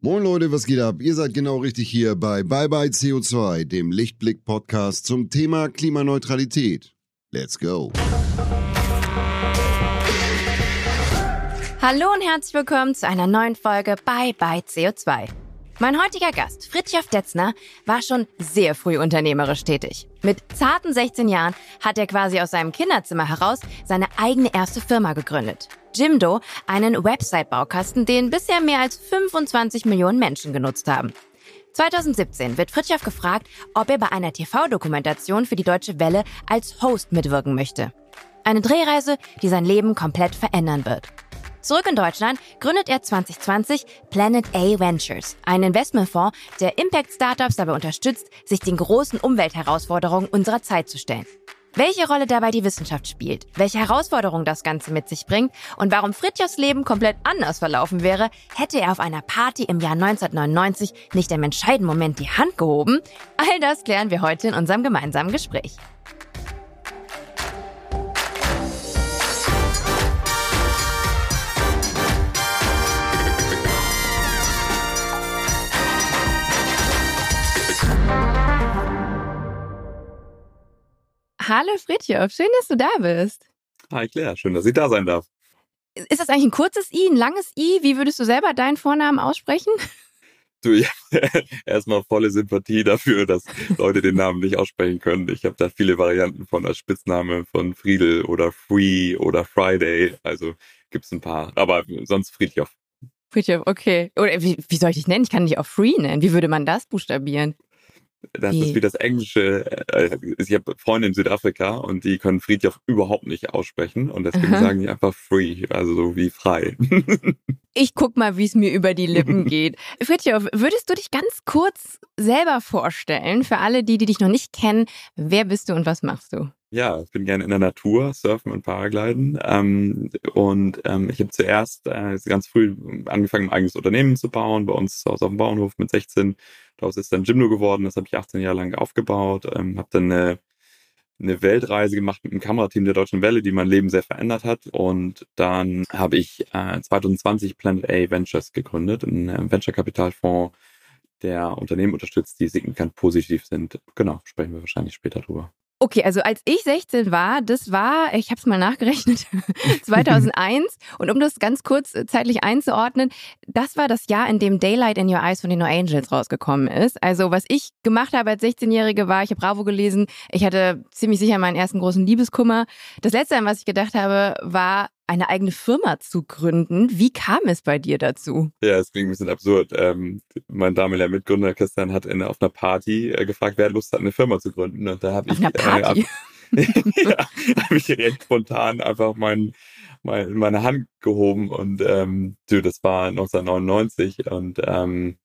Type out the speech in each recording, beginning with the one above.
Moin Leute, was geht ab? Ihr seid genau richtig hier bei Bye Bye CO2, dem Lichtblick-Podcast zum Thema Klimaneutralität. Let's go! Hallo und herzlich willkommen zu einer neuen Folge Bye Bye CO2. Mein heutiger Gast, Fritjof Detzner, war schon sehr früh unternehmerisch tätig. Mit zarten 16 Jahren hat er quasi aus seinem Kinderzimmer heraus seine eigene erste Firma gegründet. Jimdo, einen Website-Baukasten, den bisher mehr als 25 Millionen Menschen genutzt haben. 2017 wird Fritjof gefragt, ob er bei einer TV-Dokumentation für die Deutsche Welle als Host mitwirken möchte. Eine Drehreise, die sein Leben komplett verändern wird. Zurück in Deutschland gründet er 2020 Planet A Ventures, einen Investmentfonds, der Impact-Startups dabei unterstützt, sich den großen Umweltherausforderungen unserer Zeit zu stellen. Welche Rolle dabei die Wissenschaft spielt, welche Herausforderungen das Ganze mit sich bringt und warum Fritjofs Leben komplett anders verlaufen wäre, hätte er auf einer Party im Jahr 1999 nicht im entscheidenden Moment die Hand gehoben, all das klären wir heute in unserem gemeinsamen Gespräch. Hallo Fritjof, schön, dass du da bist. Hi Claire, schön, dass ich da sein darf. Ist das eigentlich ein kurzes I, ein langes I? Wie würdest du selber deinen Vornamen aussprechen? Du, ja, erstmal volle Sympathie dafür, dass Leute den Namen nicht aussprechen können. Ich habe da viele Varianten von als Spitzname von Friedel oder Free oder Friday. Also gibt es ein paar. Aber sonst Friedjof. Friedjof, okay. Oder wie, wie soll ich dich nennen? Ich kann dich auch Free nennen. Wie würde man das buchstabieren? Das wie? ist wie das Englische. Äh, ich habe Freunde in Südafrika und die können Friedhof überhaupt nicht aussprechen und deswegen Aha. sagen die einfach free, also so wie frei. ich guck mal, wie es mir über die Lippen geht. Friedhof, würdest du dich ganz kurz selber vorstellen für alle, die, die dich noch nicht kennen? Wer bist du und was machst du? Ja, ich bin gerne in der Natur, surfen und Paragliden. Ähm, und ähm, ich habe zuerst äh, ganz früh angefangen, ein eigenes Unternehmen zu bauen, bei uns zu Hause auf dem Bauernhof mit 16 Daraus ist dann Gymno geworden, das habe ich 18 Jahre lang aufgebaut, ähm, habe dann eine, eine Weltreise gemacht mit einem Kamerateam der Deutschen Welle, die mein Leben sehr verändert hat. Und dann habe ich äh, 2020 Planet A Ventures gegründet, ein äh, Venture-Kapitalfonds, der Unternehmen unterstützt, die signifikant positiv sind. Genau, sprechen wir wahrscheinlich später drüber. Okay, also als ich 16 war, das war, ich habe es mal nachgerechnet, 2001. Und um das ganz kurz äh, zeitlich einzuordnen, das war das Jahr, in dem Daylight in Your Eyes von den No Angels rausgekommen ist. Also was ich gemacht habe als 16-Jährige war, ich habe Bravo gelesen, ich hatte ziemlich sicher meinen ersten großen Liebeskummer. Das Letzte, an was ich gedacht habe, war, eine eigene Firma zu gründen. Wie kam es bei dir dazu? Ja, es klingt ein bisschen absurd. Ähm, mein damaliger Mitgründer Christian hat in, auf einer Party äh, gefragt, wer Lust hat, eine Firma zu gründen. Und da habe ich? Äh, ja, hab ich recht spontan einfach mein, mein, meine Hand gehoben und ähm, du, das war 1999 und ähm,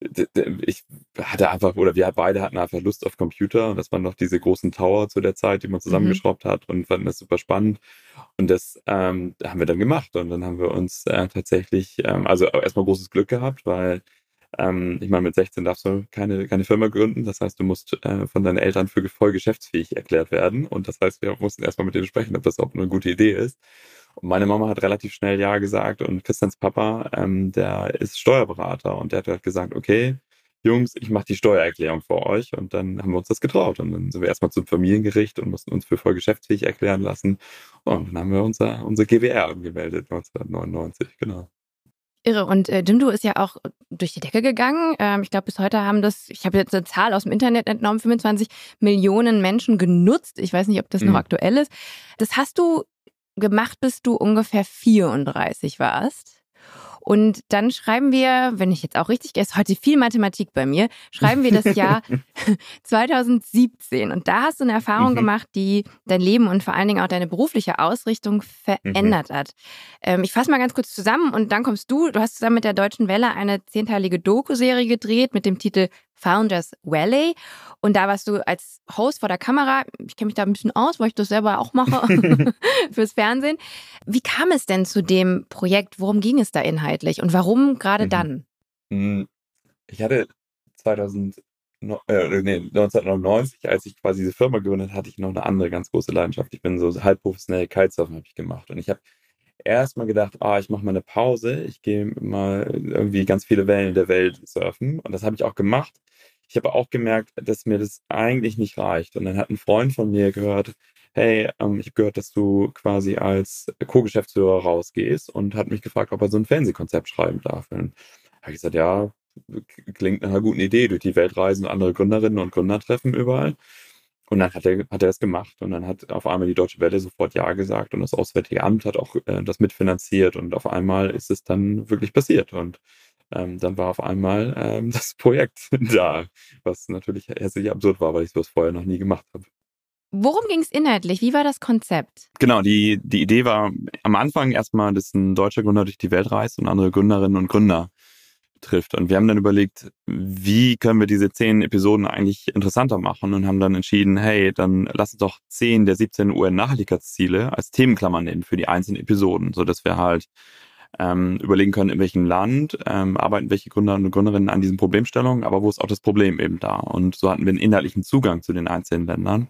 ich hatte einfach, oder wir beide hatten einfach Lust auf Computer und das waren noch diese großen Tower zu der Zeit, die man mhm. zusammengeschraubt mhm. hat und fanden das super spannend. Und das ähm, haben wir dann gemacht und dann haben wir uns äh, tatsächlich, ähm, also erstmal großes Glück gehabt, weil ähm, ich meine, mit 16 darfst du keine, keine Firma gründen. Das heißt, du musst äh, von deinen Eltern für voll geschäftsfähig erklärt werden. Und das heißt, wir mussten erstmal mit denen sprechen, ob das auch eine gute Idee ist. Und meine Mama hat relativ schnell Ja gesagt und Christians Papa, ähm, der ist Steuerberater und der hat halt gesagt, okay, Jungs, ich mache die Steuererklärung für euch. Und dann haben wir uns das getraut. Und dann sind wir erstmal zum Familiengericht und mussten uns für voll geschäftsfähig erklären lassen. Und dann haben wir unser, unser GWR angemeldet 1999, genau. Irre. Und äh, Jimdo ist ja auch durch die Decke gegangen. Ähm, ich glaube, bis heute haben das, ich habe jetzt eine Zahl aus dem Internet entnommen, 25 Millionen Menschen genutzt. Ich weiß nicht, ob das mhm. noch aktuell ist. Das hast du gemacht, bis du ungefähr 34 warst. Und dann schreiben wir, wenn ich jetzt auch richtig, ist heute viel Mathematik bei mir, schreiben wir das Jahr 2017. Und da hast du eine Erfahrung mhm. gemacht, die dein Leben und vor allen Dingen auch deine berufliche Ausrichtung verändert mhm. hat. Ähm, ich fasse mal ganz kurz zusammen und dann kommst du. Du hast zusammen mit der Deutschen Welle eine zehnteilige Doku-Serie gedreht mit dem Titel Founders Valley. Und da warst du als Host vor der Kamera. Ich kenne mich da ein bisschen aus, weil ich das selber auch mache fürs Fernsehen. Wie kam es denn zu dem Projekt? Worum ging es da inhaltlich und warum gerade mhm. dann? Hm, ich hatte 2000, äh, nee, 1999, als ich quasi diese Firma gegründet hatte, ich noch eine andere ganz große Leidenschaft. Ich bin so halb professionell Kitesurfen habe ich gemacht und ich habe erstmal gedacht, ah, ich mache mal eine Pause, ich gehe mal irgendwie ganz viele Wellen der Welt surfen. Und das habe ich auch gemacht. Ich habe auch gemerkt, dass mir das eigentlich nicht reicht. Und dann hat ein Freund von mir gehört, hey, ähm, ich habe gehört, dass du quasi als Co-Geschäftsführer rausgehst und hat mich gefragt, ob er so ein Fernsehkonzept schreiben darf. Und habe ich gesagt, ja, klingt nach einer guten Idee, durch die Welt reisen, andere Gründerinnen und Gründer treffen überall. Und dann hat er, hat er das gemacht und dann hat auf einmal die Deutsche Welle sofort Ja gesagt und das Auswärtige Amt hat auch äh, das mitfinanziert und auf einmal ist es dann wirklich passiert und ähm, dann war auf einmal ähm, das Projekt da, was natürlich hässlich absurd war, weil ich sowas vorher noch nie gemacht habe. Worum ging es inhaltlich? Wie war das Konzept? Genau, die, die Idee war am Anfang erstmal, dass ein deutscher Gründer durch die Welt reist und andere Gründerinnen und Gründer trifft. Und wir haben dann überlegt, wie können wir diese zehn Episoden eigentlich interessanter machen und haben dann entschieden, hey, dann lass uns doch zehn der 17 UN-Nachhaltigkeitsziele als Themenklammer nehmen für die einzelnen Episoden, so dass wir halt ähm, überlegen können, in welchem Land ähm, arbeiten welche Gründer und Gründerinnen an diesen Problemstellungen, aber wo ist auch das Problem eben da? Und so hatten wir einen inhaltlichen Zugang zu den einzelnen Ländern.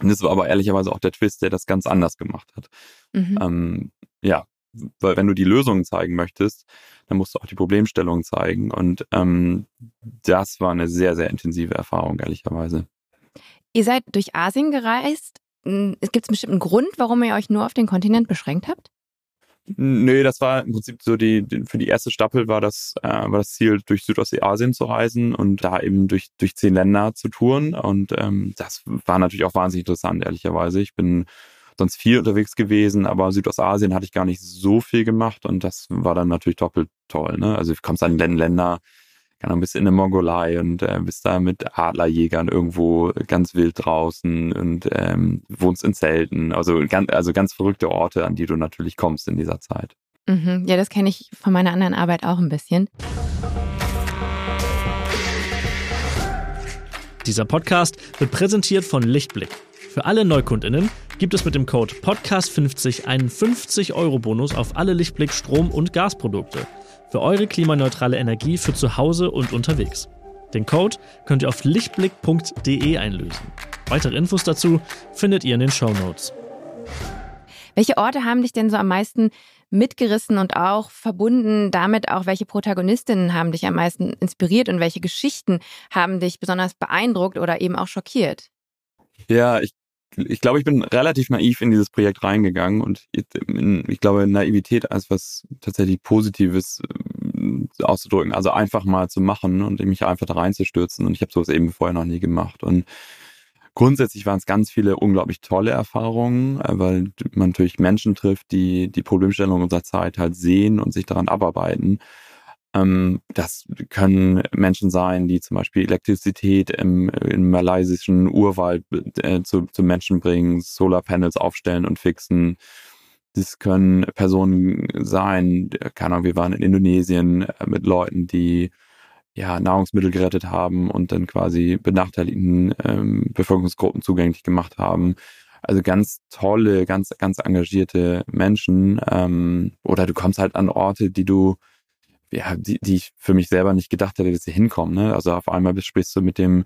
Und das war aber ehrlicherweise auch der Twist, der das ganz anders gemacht hat. Mhm. Ähm, ja, weil wenn du die Lösungen zeigen möchtest, dann musst du auch die Problemstellungen zeigen. Und ähm, das war eine sehr, sehr intensive Erfahrung, ehrlicherweise. Ihr seid durch Asien gereist. Hm, es gibt einen bestimmten Grund, warum ihr euch nur auf den Kontinent beschränkt habt? Nö, das war im Prinzip so die, die für die erste Staffel war das, äh, war das Ziel, durch Südostasien zu reisen und da eben durch, durch zehn Länder zu touren. Und ähm, das war natürlich auch wahnsinnig interessant, ehrlicherweise. Ich bin sonst viel unterwegs gewesen, aber Südostasien hatte ich gar nicht so viel gemacht und das war dann natürlich doppelt toll. Ne? Also du kommst an Länder, kann ein bisschen in der Mongolei und äh, bist da mit Adlerjägern irgendwo ganz wild draußen und ähm, wohnst in Zelten. Also ganz, also ganz verrückte Orte, an die du natürlich kommst in dieser Zeit. Mhm. Ja, das kenne ich von meiner anderen Arbeit auch ein bisschen. Dieser Podcast wird präsentiert von Lichtblick. Für alle NeukundInnen gibt es mit dem Code Podcast50 einen 50-Euro-Bonus auf alle Lichtblick Strom- und Gasprodukte für eure klimaneutrale Energie für zu Hause und unterwegs. Den Code könnt ihr auf lichtblick.de einlösen. Weitere Infos dazu findet ihr in den Show Notes. Welche Orte haben dich denn so am meisten mitgerissen und auch verbunden damit auch, welche Protagonistinnen haben dich am meisten inspiriert und welche Geschichten haben dich besonders beeindruckt oder eben auch schockiert? Ja, ich ich glaube, ich bin relativ naiv in dieses Projekt reingegangen und ich glaube, Naivität als was tatsächlich Positives äh, auszudrücken, also einfach mal zu machen und mich einfach da reinzustürzen. Und ich habe sowas eben vorher noch nie gemacht. Und grundsätzlich waren es ganz viele unglaublich tolle Erfahrungen, äh, weil man natürlich Menschen trifft, die die Problemstellung unserer Zeit halt sehen und sich daran abarbeiten das können Menschen sein, die zum Beispiel Elektrizität im, im malaysischen Urwald äh, zu, zu Menschen bringen, Solarpanels aufstellen und fixen. Das können Personen sein, keine Ahnung, wir waren in Indonesien äh, mit Leuten, die ja, Nahrungsmittel gerettet haben und dann quasi benachteiligten ähm, Bevölkerungsgruppen zugänglich gemacht haben. Also ganz tolle, ganz, ganz engagierte Menschen. Ähm, oder du kommst halt an Orte, die du ja, die, die ich für mich selber nicht gedacht hätte, dass sie hinkommen. Ne? Also auf einmal sprichst du mit dem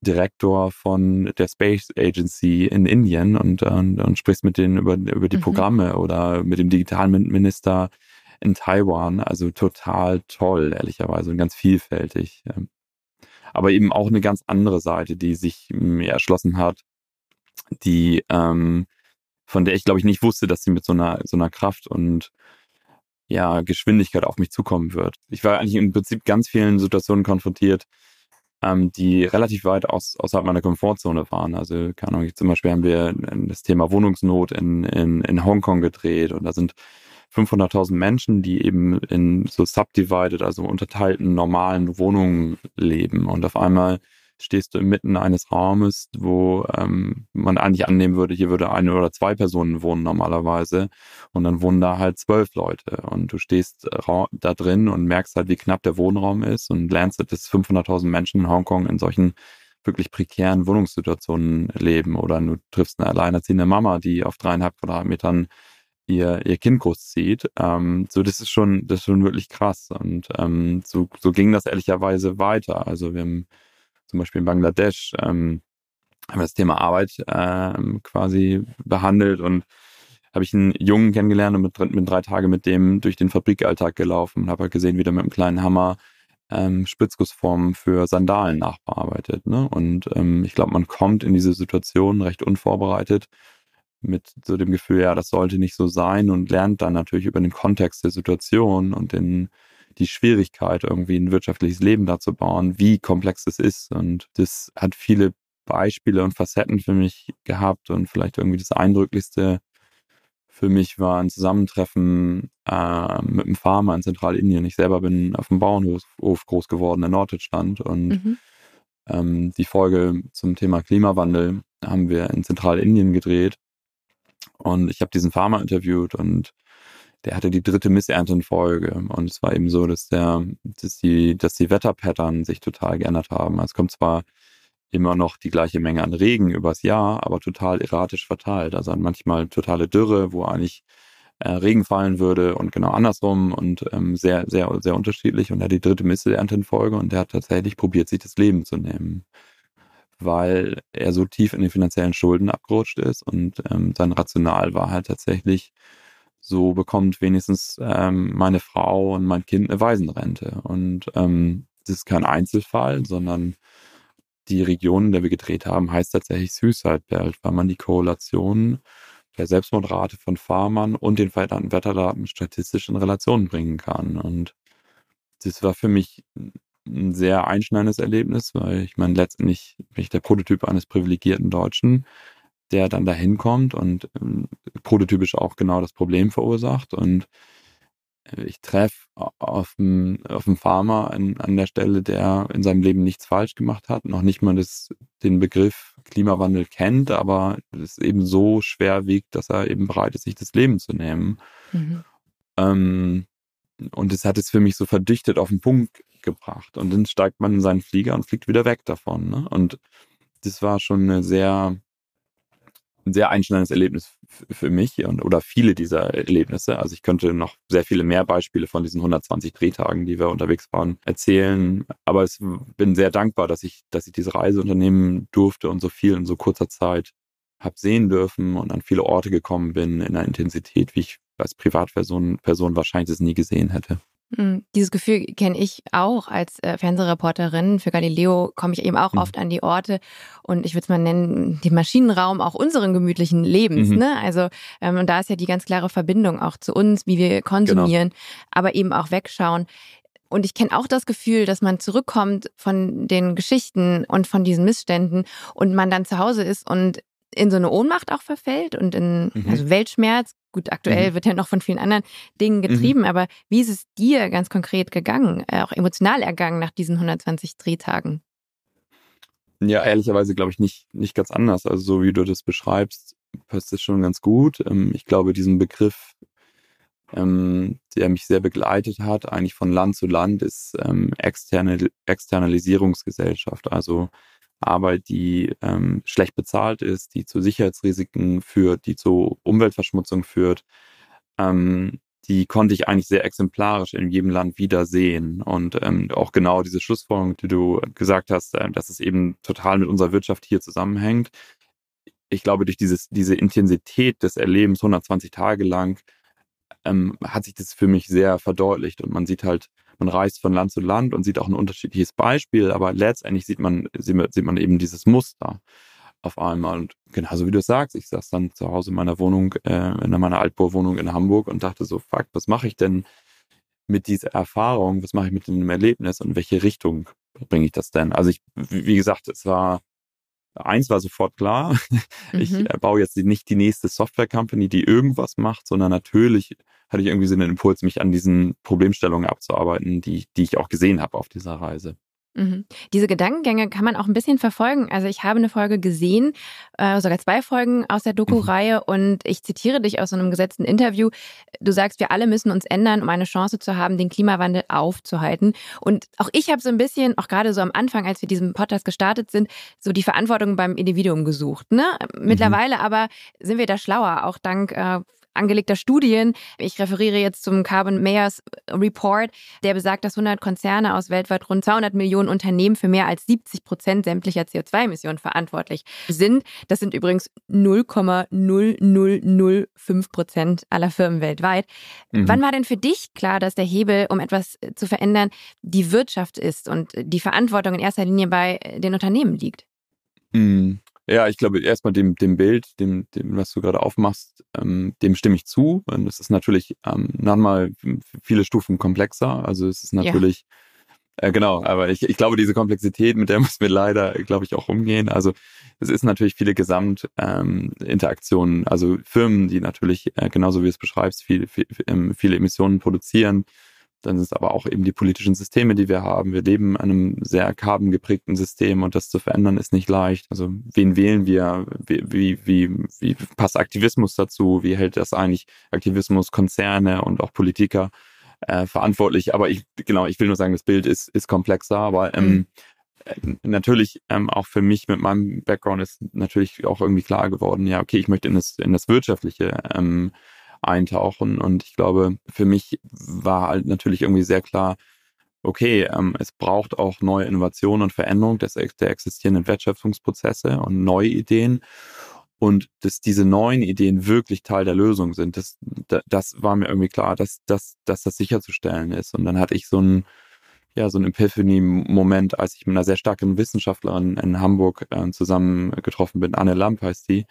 Direktor von der Space Agency in Indien und, und, und sprichst mit denen über, über die mhm. Programme oder mit dem Digitalminister in Taiwan. Also total toll, ehrlicherweise, und ganz vielfältig. Aber eben auch eine ganz andere Seite, die sich mir erschlossen hat, die, ähm, von der ich glaube ich nicht wusste, dass sie mit so einer, so einer Kraft und ja, Geschwindigkeit auf mich zukommen wird. Ich war eigentlich im Prinzip ganz vielen Situationen konfrontiert, ähm, die relativ weit aus, außerhalb meiner Komfortzone waren. Also, keine Ahnung, zum Beispiel haben wir das Thema Wohnungsnot in, in, in Hongkong gedreht und da sind 500.000 Menschen, die eben in so subdivided, also unterteilten normalen Wohnungen leben und auf einmal stehst du inmitten eines Raumes, wo ähm, man eigentlich annehmen würde, hier würde eine oder zwei Personen wohnen normalerweise und dann wohnen da halt zwölf Leute und du stehst äh, da drin und merkst halt, wie knapp der Wohnraum ist und lernst, dass 500.000 Menschen in Hongkong in solchen wirklich prekären Wohnungssituationen leben oder du triffst eine alleinerziehende Mama, die auf dreieinhalb Quadratmetern ihr, ihr Kind großzieht. Ähm, so, das ist schon, das ist schon wirklich krass. Und ähm, so, so ging das ehrlicherweise weiter. Also wir haben zum Beispiel in Bangladesch, ähm, haben wir das Thema Arbeit ähm, quasi behandelt und habe ich einen Jungen kennengelernt und mit, mit drei Tagen mit dem durch den Fabrikalltag gelaufen und habe halt gesehen, wie der mit einem kleinen Hammer ähm, Spritzgussformen für Sandalen nachbearbeitet. Ne? Und ähm, ich glaube, man kommt in diese Situation recht unvorbereitet mit so dem Gefühl, ja, das sollte nicht so sein und lernt dann natürlich über den Kontext der Situation und den, die Schwierigkeit, irgendwie ein wirtschaftliches Leben da zu bauen, wie komplex es ist. Und das hat viele Beispiele und Facetten für mich gehabt und vielleicht irgendwie das Eindrücklichste für mich war ein Zusammentreffen äh, mit einem Farmer in Zentralindien. Ich selber bin auf dem Bauernhof groß geworden in Norddeutschland und mhm. ähm, die Folge zum Thema Klimawandel haben wir in Zentralindien gedreht und ich habe diesen Farmer interviewt und der hatte die dritte Missernte in Folge. Und es war eben so, dass der, dass die, dass die Wetterpattern sich total geändert haben. Also es kommt zwar immer noch die gleiche Menge an Regen übers Jahr, aber total erratisch verteilt. Also manchmal totale Dürre, wo eigentlich äh, Regen fallen würde und genau andersrum und ähm, sehr, sehr, sehr unterschiedlich. Und er hat die dritte Misselernte in Folge und der hat tatsächlich probiert, sich das Leben zu nehmen, weil er so tief in den finanziellen Schulden abgerutscht ist und ähm, sein Rational war halt tatsächlich, so bekommt wenigstens ähm, meine Frau und mein Kind eine Waisenrente. Und ähm, das ist kein Einzelfall, sondern die Region, in der wir gedreht haben, heißt tatsächlich Suicide Belt, weil man die Korrelation der Selbstmordrate von Farmern und den veränderten Wetterdaten statistisch in Relation bringen kann. Und das war für mich ein sehr einschneidendes Erlebnis, weil ich meine, letztendlich bin ich der Prototyp eines privilegierten Deutschen, der dann dahin kommt und ähm, prototypisch auch genau das Problem verursacht. Und ich treffe auf einen, auf Farmer an, an der Stelle, der in seinem Leben nichts falsch gemacht hat, noch nicht mal das, den Begriff Klimawandel kennt, aber es eben so schwer wiegt, dass er eben bereit ist, sich das Leben zu nehmen. Mhm. Ähm, und es hat es für mich so verdichtet auf den Punkt gebracht. Und dann steigt man in seinen Flieger und fliegt wieder weg davon. Ne? Und das war schon eine sehr ein sehr einschneidendes Erlebnis für mich und, oder viele dieser Erlebnisse. Also ich könnte noch sehr viele mehr Beispiele von diesen 120 Drehtagen, die wir unterwegs waren, erzählen. Aber ich bin sehr dankbar, dass ich, dass ich diese Reise unternehmen durfte und so viel in so kurzer Zeit habe sehen dürfen und an viele Orte gekommen bin in einer Intensität, wie ich als Privatperson Person wahrscheinlich das nie gesehen hätte. Hm, dieses Gefühl kenne ich auch als äh, Fernsehreporterin. Für Galileo komme ich eben auch mhm. oft an die Orte und ich würde es mal nennen, den Maschinenraum auch unseren gemütlichen Lebens. Mhm. Ne? Also ähm, und da ist ja die ganz klare Verbindung auch zu uns, wie wir konsumieren, genau. aber eben auch wegschauen. Und ich kenne auch das Gefühl, dass man zurückkommt von den Geschichten und von diesen Missständen und man dann zu Hause ist und in so eine Ohnmacht auch verfällt und in mhm. also Weltschmerz. Gut, aktuell mhm. wird ja noch von vielen anderen Dingen mhm. getrieben, mhm. aber wie ist es dir ganz konkret gegangen, äh, auch emotional ergangen nach diesen 120 Drehtagen? Ja, ehrlicherweise glaube ich nicht, nicht ganz anders. Also so wie du das beschreibst, passt das schon ganz gut. Ähm, ich glaube, diesen Begriff, ähm, der mich sehr begleitet hat, eigentlich von Land zu Land, ist ähm, externe, Externalisierungsgesellschaft. Also Arbeit, die ähm, schlecht bezahlt ist, die zu Sicherheitsrisiken führt, die zu Umweltverschmutzung führt, ähm, die konnte ich eigentlich sehr exemplarisch in jedem Land wiedersehen. Und ähm, auch genau diese Schlussfolgerung, die du gesagt hast, äh, dass es eben total mit unserer Wirtschaft hier zusammenhängt. Ich glaube, durch dieses, diese Intensität des Erlebens 120 Tage lang ähm, hat sich das für mich sehr verdeutlicht. Und man sieht halt, man reist von Land zu Land und sieht auch ein unterschiedliches Beispiel, aber letztendlich sieht man, sieht man eben dieses Muster auf einmal. Und genauso wie du sagst, ich saß dann zu Hause in meiner Wohnung, äh, in meiner Altbohrwohnung in Hamburg und dachte so, fuck, was mache ich denn mit dieser Erfahrung? Was mache ich mit dem Erlebnis und in welche Richtung bringe ich das denn? Also ich, wie gesagt, es war eins war sofort klar. Ich mhm. baue jetzt nicht die nächste Software-Company, die irgendwas macht, sondern natürlich hatte ich irgendwie so einen Impuls, mich an diesen Problemstellungen abzuarbeiten, die, die ich auch gesehen habe auf dieser Reise. Mhm. Diese Gedankengänge kann man auch ein bisschen verfolgen. Also ich habe eine Folge gesehen, äh, sogar zwei Folgen aus der Doku-Reihe mhm. und ich zitiere dich aus so einem gesetzten Interview. Du sagst, wir alle müssen uns ändern, um eine Chance zu haben, den Klimawandel aufzuhalten. Und auch ich habe so ein bisschen, auch gerade so am Anfang, als wir diesen Podcast gestartet sind, so die Verantwortung beim Individuum gesucht. Ne? Mhm. Mittlerweile aber sind wir da schlauer, auch dank äh, angelegter Studien. Ich referiere jetzt zum Carbon Mayors Report, der besagt, dass 100 Konzerne aus weltweit rund 200 Millionen Unternehmen für mehr als 70 Prozent sämtlicher CO2-Emissionen verantwortlich sind. Das sind übrigens 0,0005 Prozent aller Firmen weltweit. Mhm. Wann war denn für dich klar, dass der Hebel, um etwas zu verändern, die Wirtschaft ist und die Verantwortung in erster Linie bei den Unternehmen liegt? Mhm. Ja, ich glaube, erstmal dem, dem Bild, dem, dem, was du gerade aufmachst, ähm, dem stimme ich zu. Und es ist natürlich ähm, nochmal viele Stufen komplexer. Also es ist natürlich, ja. äh, genau, aber ich, ich glaube, diese Komplexität, mit der müssen wir leider, glaube ich, auch umgehen. Also es ist natürlich viele Gesamtinteraktionen, ähm, also Firmen, die natürlich, äh, genauso wie du es beschreibst, viel, viel, ähm, viele Emissionen produzieren, dann sind es aber auch eben die politischen Systeme, die wir haben. Wir leben in einem sehr carbon-geprägten System und das zu verändern ist nicht leicht. Also wen wählen wir? Wie, wie, wie, wie passt Aktivismus dazu? Wie hält das eigentlich Aktivismus, Konzerne und auch Politiker äh, verantwortlich? Aber ich, genau, ich will nur sagen, das Bild ist, ist komplexer, aber ähm, mhm. Äh, natürlich ähm, auch für mich mit meinem Background ist natürlich auch irgendwie klar geworden, ja, okay, ich möchte in das, in das Wirtschaftliche ähm, eintauchen. Und ich glaube, für mich war halt natürlich irgendwie sehr klar, okay, ähm, es braucht auch neue Innovationen und Veränderung des, der existierenden Wertschöpfungsprozesse und neue Ideen. Und dass diese neuen Ideen wirklich Teil der Lösung sind, das, das war mir irgendwie klar, dass, dass, dass das sicherzustellen ist. Und dann hatte ich so ein, ja, so Epiphany-Moment, als ich mit einer sehr starken Wissenschaftlerin in Hamburg äh, zusammen getroffen bin, Anne Lamp heißt die,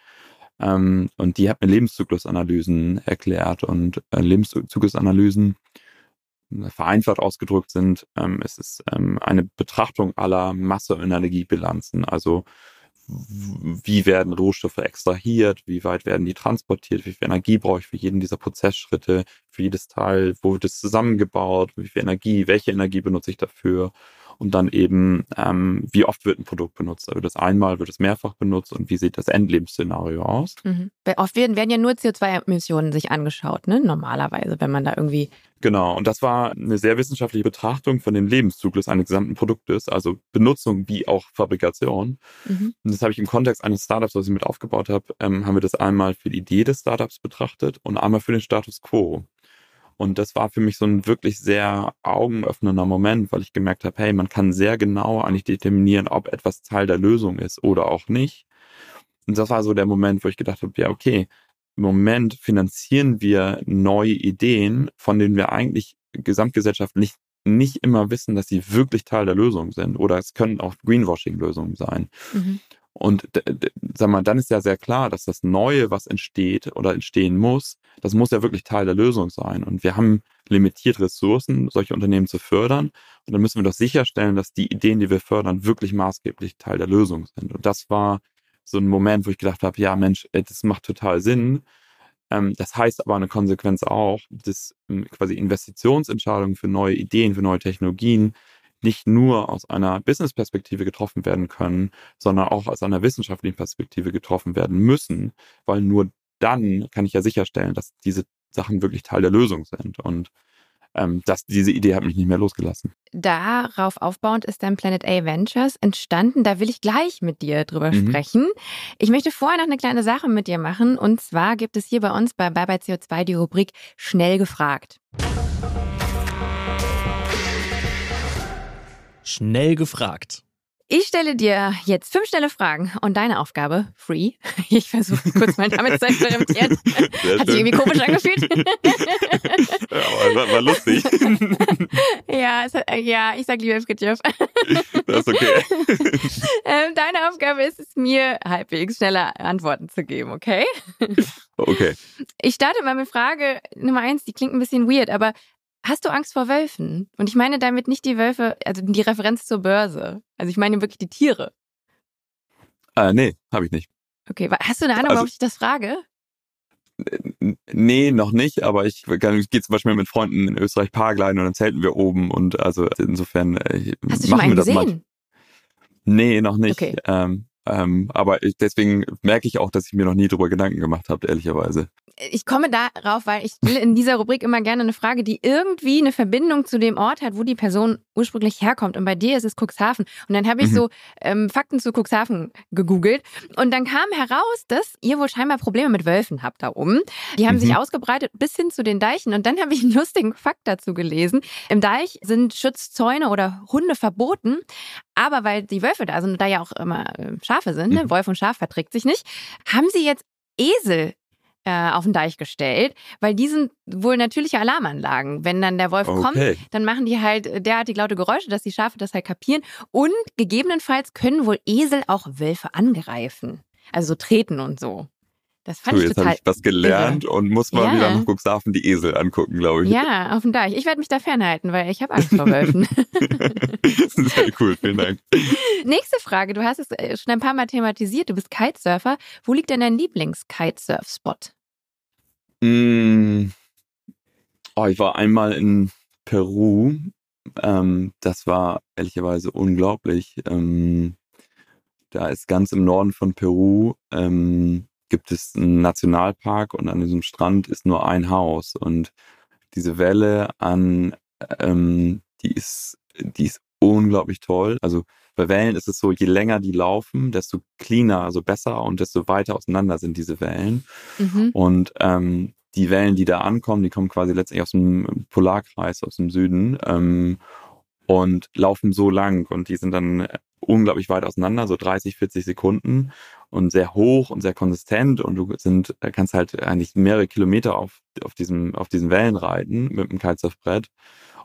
ähm, und die hat mir Lebenszyklusanalysen erklärt und äh, Lebenszyklusanalysen äh, vereinfacht ausgedrückt sind, ähm, es ist ähm, eine Betrachtung aller Masse- und Energiebilanzen. Also wie werden Rohstoffe extrahiert, wie weit werden die transportiert, wie viel Energie brauche ich für jeden dieser Prozessschritte, für jedes Teil, wo wird es zusammengebaut, wie viel Energie, welche Energie benutze ich dafür und dann eben, ähm, wie oft wird ein Produkt benutzt? Also das einmal, wird es mehrfach benutzt und wie sieht das Endlebensszenario aus? Mhm. Oft werden, werden ja nur CO2-Emissionen sich angeschaut, ne? normalerweise, wenn man da irgendwie. Genau, und das war eine sehr wissenschaftliche Betrachtung von dem Lebenszyklus eines gesamten Produktes, also Benutzung wie auch Fabrikation. Mhm. Und das habe ich im Kontext eines Startups, was ich mit aufgebaut habe, ähm, haben wir das einmal für die Idee des Startups betrachtet und einmal für den Status quo. Und das war für mich so ein wirklich sehr augenöffnender Moment, weil ich gemerkt habe, hey, man kann sehr genau eigentlich determinieren, ob etwas Teil der Lösung ist oder auch nicht. Und das war so der Moment, wo ich gedacht habe, ja, okay, im Moment finanzieren wir neue Ideen, von denen wir eigentlich gesamtgesellschaftlich nicht immer wissen, dass sie wirklich Teil der Lösung sind. Oder es können auch Greenwashing-Lösungen sein. Mhm. Und sag mal, dann ist ja sehr klar, dass das Neue, was entsteht oder entstehen muss, das muss ja wirklich Teil der Lösung sein. Und wir haben limitiert Ressourcen, solche Unternehmen zu fördern. Und dann müssen wir doch sicherstellen, dass die Ideen, die wir fördern, wirklich maßgeblich Teil der Lösung sind. Und das war so ein Moment, wo ich gedacht habe, ja Mensch, das macht total Sinn. Ähm, das heißt aber eine Konsequenz auch, dass ähm, quasi Investitionsentscheidungen für neue Ideen, für neue Technologien nicht nur aus einer Business-Perspektive getroffen werden können, sondern auch aus einer wissenschaftlichen Perspektive getroffen werden müssen, weil nur dann kann ich ja sicherstellen, dass diese Sachen wirklich Teil der Lösung sind. Und ähm, das, diese Idee hat mich nicht mehr losgelassen. Darauf aufbauend ist dann Planet A Ventures entstanden. Da will ich gleich mit dir drüber mhm. sprechen. Ich möchte vorher noch eine kleine Sache mit dir machen. Und zwar gibt es hier bei uns bei Bye Bye CO2 die Rubrik Schnell gefragt. Schnell gefragt. Ich stelle dir jetzt fünf schnelle Fragen und deine Aufgabe, free. Ich versuche kurz mal damit zu experimentieren. Hat sich irgendwie komisch angefühlt. Ja, war, war lustig. Ja, es, ja, ich sag lieber Fritjof. Das ist okay. Ähm, deine Aufgabe ist es, mir halbwegs schneller Antworten zu geben, okay? Okay. Ich starte mal mit Frage Nummer eins, die klingt ein bisschen weird, aber Hast du Angst vor Wölfen? Und ich meine damit nicht die Wölfe, also die Referenz zur Börse. Also ich meine wirklich die Tiere. Äh, nee, habe ich nicht. Okay, hast du eine Ahnung, also, warum ich das frage? Nee, noch nicht, aber ich, ich gehe zum Beispiel mit Freunden in Österreich Paragliden und dann zelten wir oben und also insofern äh, Hast du machen wir das gesehen? mal. Nee, noch nicht. Okay. Ähm, Ähm, aber ich, deswegen merke ich auch, dass ich mir noch nie drüber Gedanken gemacht habe, ehrlicherweise. Ich komme darauf, weil ich will in dieser Rubrik immer gerne eine Frage, die irgendwie eine Verbindung zu dem Ort hat, wo die Person ursprünglich herkommt. Und bei dir ist es Cuxhaven. Und dann habe ich mhm. so ähm, Fakten zu Cuxhaven gegoogelt. Und dann kam heraus, dass ihr wohl scheinbar Probleme mit Wölfen habt da oben. Die haben mhm. sich ausgebreitet bis hin zu den Deichen. Und dann habe ich einen lustigen Fakt dazu gelesen. Im Deich sind Schutzzäune oder Hunde verboten. Aber weil die Wölfe da sind da ja auch immer äh, Schafe sind, ne? Mhm. Wolf und Schaf verträgt sich nicht, haben sie jetzt Esel äh, auf den Deich gestellt, weil die sind wohl natürliche Alarmanlagen. Wenn dann der Wolf okay. kommt, dann machen die halt derartig laute Geräusche, dass die Schafe das halt kapieren. Und gegebenenfalls können wohl Esel auch Wölfe angreifen. Also so treten und so. Das fand so, ich jetzt habe ich was gelernt irre. und muss mal ja. wieder nach Cuxhaven die Esel angucken, glaube ich. Ja, auf dem Deich. Ich werde mich da fernhalten, weil ich habe Angst vor Wölfen. Sehr cool, vielen Dank. Nächste Frage. Du hast es äh, schon ein paar Mal thematisiert. Du bist Kitesurfer. Wo liegt denn dein Lieblings-Kitesurf-Spot? Mm. Oh, ich war einmal in Peru. Ähm, das war ehrlicherweise unglaublich. Ähm, da ist ganz im Norden von Peru ähm, gibt es einen Nationalpark und an diesem Strand ist nur ein Haus. Und diese Welle an, ähm, die ist, die ist unglaublich toll. Also bei Wellen ist es so, je länger die laufen, desto cleaner, also besser und desto weiter auseinander sind diese Wellen. Mhm. Und ähm, die Wellen, die da ankommen, die kommen quasi letztendlich aus dem Polarkreis, aus dem Süden ähm, und laufen so lang und die sind dann unglaublich weit auseinander, so 30, 40 Sekunden und sehr hoch und sehr konsistent und du sind, kannst halt eigentlich mehrere Kilometer auf, auf, diesem, auf diesen Wellen reiten mit dem Kitesurfbrett.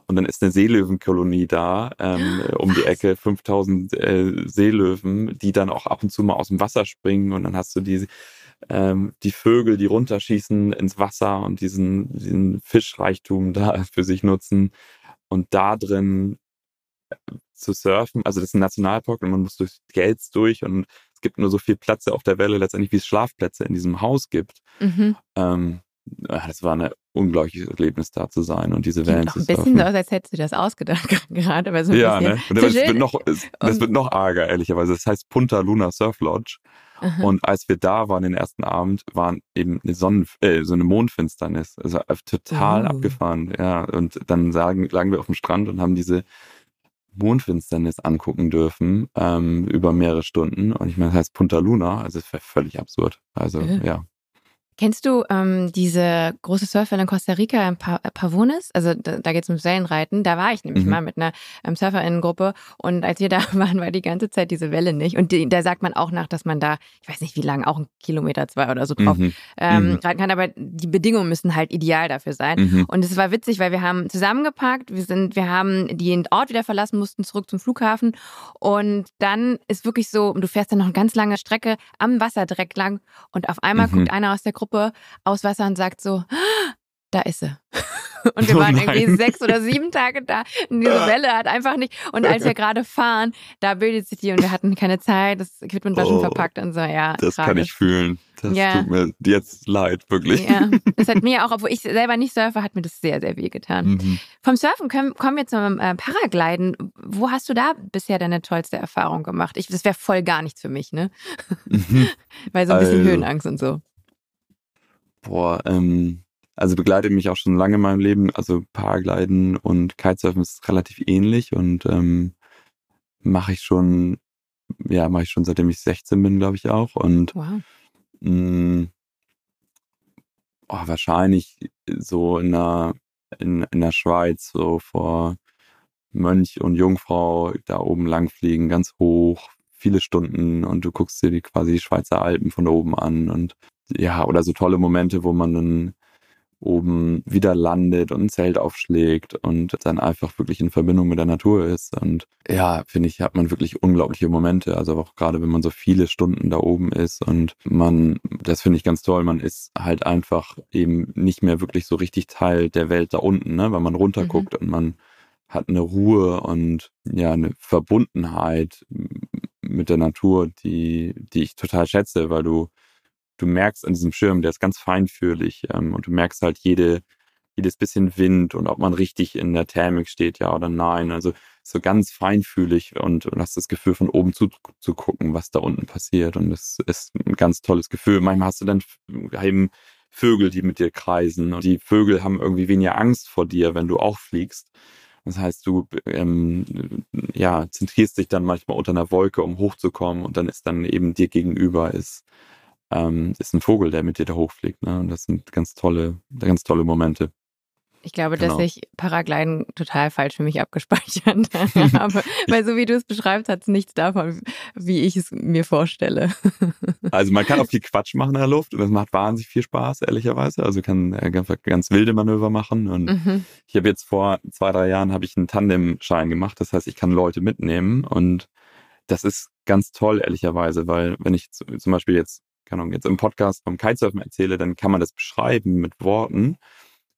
Und dann ist eine Seelöwenkolonie da ähm, um die Ecke, 5000 äh, Seelöwen, die dann auch ab und zu mal aus dem Wasser springen und dann hast du die, ähm, die Vögel, die runterschießen ins Wasser und diesen, diesen Fischreichtum da für sich nutzen. Und da drin zu surfen. Also das ist ein Nationalpark und man muss durch Gates durch und es gibt nur so viel Plätze auf der Welle, letztendlich wie es Schlafplätze in diesem Haus gibt. Mhm. Ähm, das war ein unglaubliches Erlebnis, da zu sein und diese Wellen zu. Ein bisschen so aus, als hättest du das ausgedacht gerade. Aber so ja, ne? Und das, wird noch, das wird noch arger, ehrlicherweise. Das heißt Punta Luna Surf Lodge. Aha. Und als wir da waren den ersten Abend, waren eben eine Sonnen äh, so eine Mondfinsternis. Also total oh. abgefahren. Ja. Und dann sagen, lagen wir auf dem Strand und haben diese Mondfinsternis angucken dürfen ähm, über mehrere Stunden. Und ich meine, das heißt Punta Luna, also es wäre völlig absurd. Also ja. ja. Kennst du ähm, diese große Surferin in Costa Rica, in pa äh, Pavones? Also da, da geht es ums Wellenreiten. Da war ich nämlich mhm. mal mit einer ähm, Surferinnengruppe und als wir da waren, war die ganze Zeit diese Welle nicht. Und die, da sagt man auch nach, dass man da, ich weiß nicht wie lange, auch einen Kilometer, zwei oder so drauf mhm. Ähm, mhm. reiten kann. Aber die Bedingungen müssen halt ideal dafür sein. Mhm. Und es war witzig, weil wir haben zusammengepackt, wir sind, wir haben den Ort wieder verlassen, mussten zurück zum Flughafen. Und dann ist wirklich so, du fährst dann noch eine ganz lange Strecke am Wasser direkt lang und auf einmal mhm. guckt einer aus der Gruppe Gruppe aus Wasser und sagt so, da ist sie. Und wir waren oh irgendwie sechs oder sieben Tage da. Und diese Welle hat einfach nicht. Und als wir gerade fahren, da bildet sich die und wir hatten keine Zeit. Das Equipment war oh, schon verpackt und so, ja. Das tragisch. kann ich fühlen. Das ja. tut mir jetzt leid, wirklich. Ja, das hat mir auch, obwohl ich selber nicht surfe, hat mir das sehr, sehr weh getan. Mhm. Vom Surfen können, kommen wir zum äh, Paragliden. Wo hast du da bisher deine tollste Erfahrung gemacht? Ich, das wäre voll gar nichts für mich, ne? Mhm. Weil so ein bisschen also, Höhenangst und so. Boah, ähm, also begleitet mich auch schon lange in meinem Leben. Also Paragliden und Kitesurfen ist relativ ähnlich und ähm, mache ich schon, ja, mache ich schon seitdem ich 16 bin, glaube ich auch. Und wow. mh, mm, oh, wahrscheinlich so in der, in, in der Schweiz, so vor Mönch und Jungfrau da oben langfliegen, ganz hoch, viele Stunden und du guckst dir die quasi die Schweizer Alpen von oben an und ja, oder so tolle Momente, wo man dann oben wieder landet und ein Zelt aufschlägt und dann einfach wirklich in Verbindung mit der Natur ist. Und ja, finde ich, hat man wirklich unglaubliche Momente. Also auch gerade wenn man so viele Stunden da oben ist und man, das finde ich ganz toll, man ist halt einfach eben nicht mehr wirklich so richtig Teil der Welt da unten, ne? weil man runterguckt mhm. und man hat eine Ruhe und ja, eine Verbundenheit mit der Natur, die, die ich total schätze, weil du du merkst an diesem Schirm, der ist ganz feinfühlig ähm, und du merkst halt jede, jedes bisschen Wind und ob man richtig in der Thermik steht, ja oder nein. Also so ganz feinfühlig und, und hast das Gefühl, von oben zu, zu gucken, was da unten passiert. Und das ist ein ganz tolles Gefühl. Manchmal hast du dann eben Vögel, die mit dir kreisen. Und die Vögel haben irgendwie weniger Angst vor dir, wenn du auch fliegst. Das heißt, du ähm, ja, zentrierst dich dann manchmal unter einer Wolke, um hochzukommen und dann ist dann eben dir gegenüber ist, ähm, ist ein Vogel, der mit dir da hochfliegt. Ne? Und das sind ganz tolle, ganz tolle Momente. Ich glaube, genau. dass ich Paragliden total falsch für mich abgespeichert habe. Weil so wie du es beschreibst, hat es nichts davon, wie ich es mir vorstelle. Also man kann auch viel Quatsch machen in der Luft und das macht wahnsinnig viel Spaß, ehrlicherweise. Also kann ganz, ganz wilde Manöver machen. Und mhm. ich habe jetzt vor zwei, drei Jahren habe ich einen Tandem-Schein gemacht. Das heißt, ich kann Leute mitnehmen und das ist ganz toll, ehrlicherweise, weil wenn ich zum Beispiel jetzt, keine Ahnung, jetzt im Podcast vom Kitesurfen erzähle, dann kann man das beschreiben mit Worten.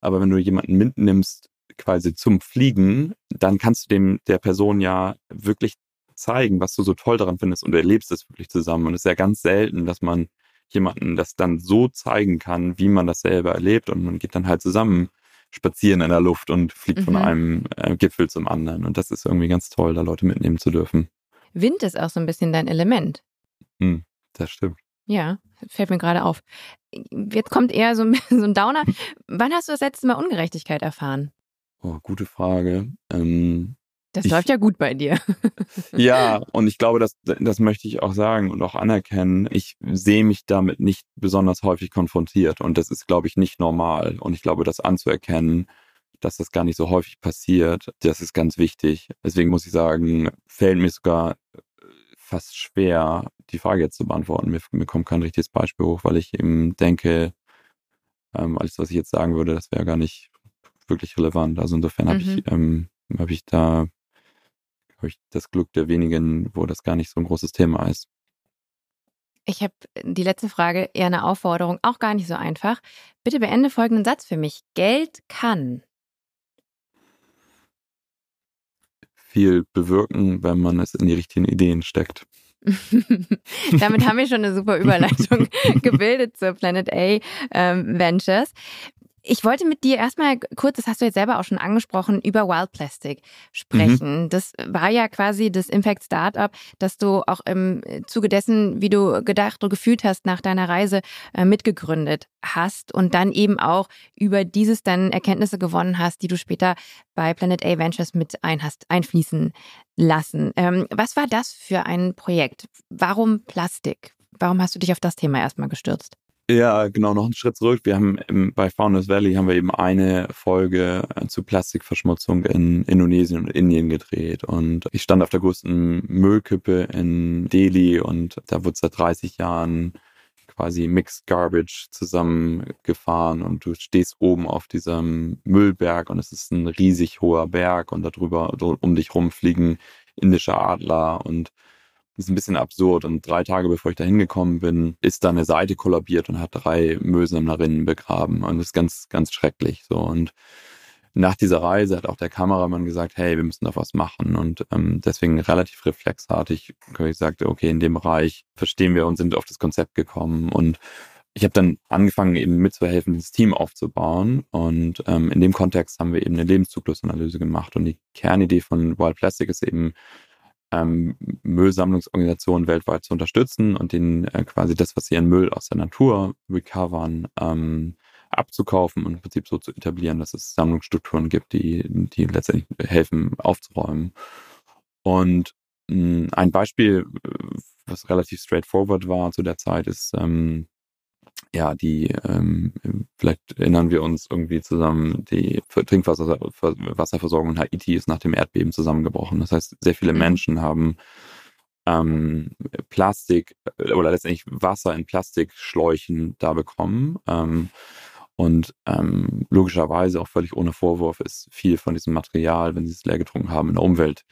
Aber wenn du jemanden mitnimmst, quasi zum Fliegen, dann kannst du dem der Person ja wirklich zeigen, was du so toll daran findest und du erlebst es wirklich zusammen. Und es ist ja ganz selten, dass man jemanden das dann so zeigen kann, wie man das selber erlebt und man geht dann halt zusammen spazieren in der Luft und fliegt mhm. von einem äh, Gipfel zum anderen. Und das ist irgendwie ganz toll, da Leute mitnehmen zu dürfen. Wind ist auch so ein bisschen dein Element. Hm, das stimmt. Ja, fällt mir gerade auf. Jetzt kommt eher so, so ein Downer. Wann hast du das letzte Mal Ungerechtigkeit erfahren? Oh, gute Frage. Ähm, das ich, läuft ja gut bei dir. ja, und ich glaube, das, das möchte ich auch sagen und auch anerkennen. Ich sehe mich damit nicht besonders häufig konfrontiert und das ist, glaube ich, nicht normal. Und ich glaube, das anzuerkennen, dass das gar nicht so häufig passiert, das ist ganz wichtig. Deswegen muss ich sagen, fällt mir sogar fast schwer, die Frage jetzt zu beantworten. Mir, mir kommt kein richtiges Beispiel hoch, weil ich eben denke, ähm, alles, was ich jetzt sagen würde, das wäre gar nicht wirklich relevant. Also insofern habe mhm. ich, ähm, hab ich da hab ich das Glück der wenigen, wo das gar nicht so ein großes Thema ist. Ich habe die letzte Frage eher eine Aufforderung, auch gar nicht so einfach. Bitte beende folgenden Satz für mich. Geld kann. Viel bewirken, wenn man es in die richtigen Ideen steckt. Damit haben wir schon eine super Überleitung gebildet zur Planet A ähm, Ventures. Ich wollte mit dir erstmal kurz, das hast du jetzt selber auch schon angesprochen, über Wild Plastic sprechen. Mhm. Das war ja quasi das Impact Startup, das du auch im Zuge dessen, wie du gedacht und gefühlt hast, nach deiner Reise äh, mitgegründet hast und dann eben auch über dieses dann Erkenntnisse gewonnen hast, die du später bei Planet A Ventures mit ein hast, einfließen lassen. Ähm, was war das für ein Projekt? Warum Plastik? Warum hast du dich auf das Thema erstmal gestürzt? Ja, genau, noch einen Schritt zurück. Wir haben im, bei Founders Valley haben wir eben eine Folge äh, zu Plastikverschmutzung in Indonesien und Indien gedreht. Und ich stand auf der größten Müllkippe in Delhi und da wurde seit 30 Jahren quasi Mixed Garbage zusammengefahren und du stehst oben auf diesem Müllberg und es ist ein riesig hoher Berg und darüber um dich rum fliegen indische Adler und ist ein bisschen absurd. Und drei Tage bevor ich da hingekommen bin, ist da eine Seite kollabiert und hat drei Müllsammlerinnen begraben. Und das ist ganz, ganz schrecklich. So. Und nach dieser Reise hat auch der Kameramann gesagt, hey, wir müssen da was machen. Und ähm, deswegen relativ reflexartig gesagt, okay, in dem Bereich verstehen wir und sind auf das Konzept gekommen. Und ich habe dann angefangen, eben mitzuhelfen, dieses Team aufzubauen. Und ähm, in dem Kontext haben wir eben eine Lebenszyklusanalyse gemacht. Und die Kernidee von Wild Plastic ist eben, ähm, Müllsammlungsorganisationen weltweit zu unterstützen und denen äh, quasi das, was sie an Müll aus der Natur recovern, ähm, abzukaufen und im Prinzip so zu etablieren, dass es Sammlungsstrukturen gibt, die, die letztendlich helfen aufzuräumen. Und mh, hm, ein Beispiel, was relativ straightforward war zu der Zeit, ist ähm, ja, die, ähm, vielleicht erinnern wir uns irgendwie zusammen, die Trinkwasserversorgung in Haiti ist nach dem Erdbeben zusammengebrochen. Das heißt, sehr viele mhm. Menschen haben ähm, Plastik äh, oder letztendlich Wasser in Plastikschläuchen da bekommen. Ähm, und ähm, logischerweise auch völlig ohne Vorwurf ist viel von diesem Material, wenn sie es leer getrunken haben, in der Umwelt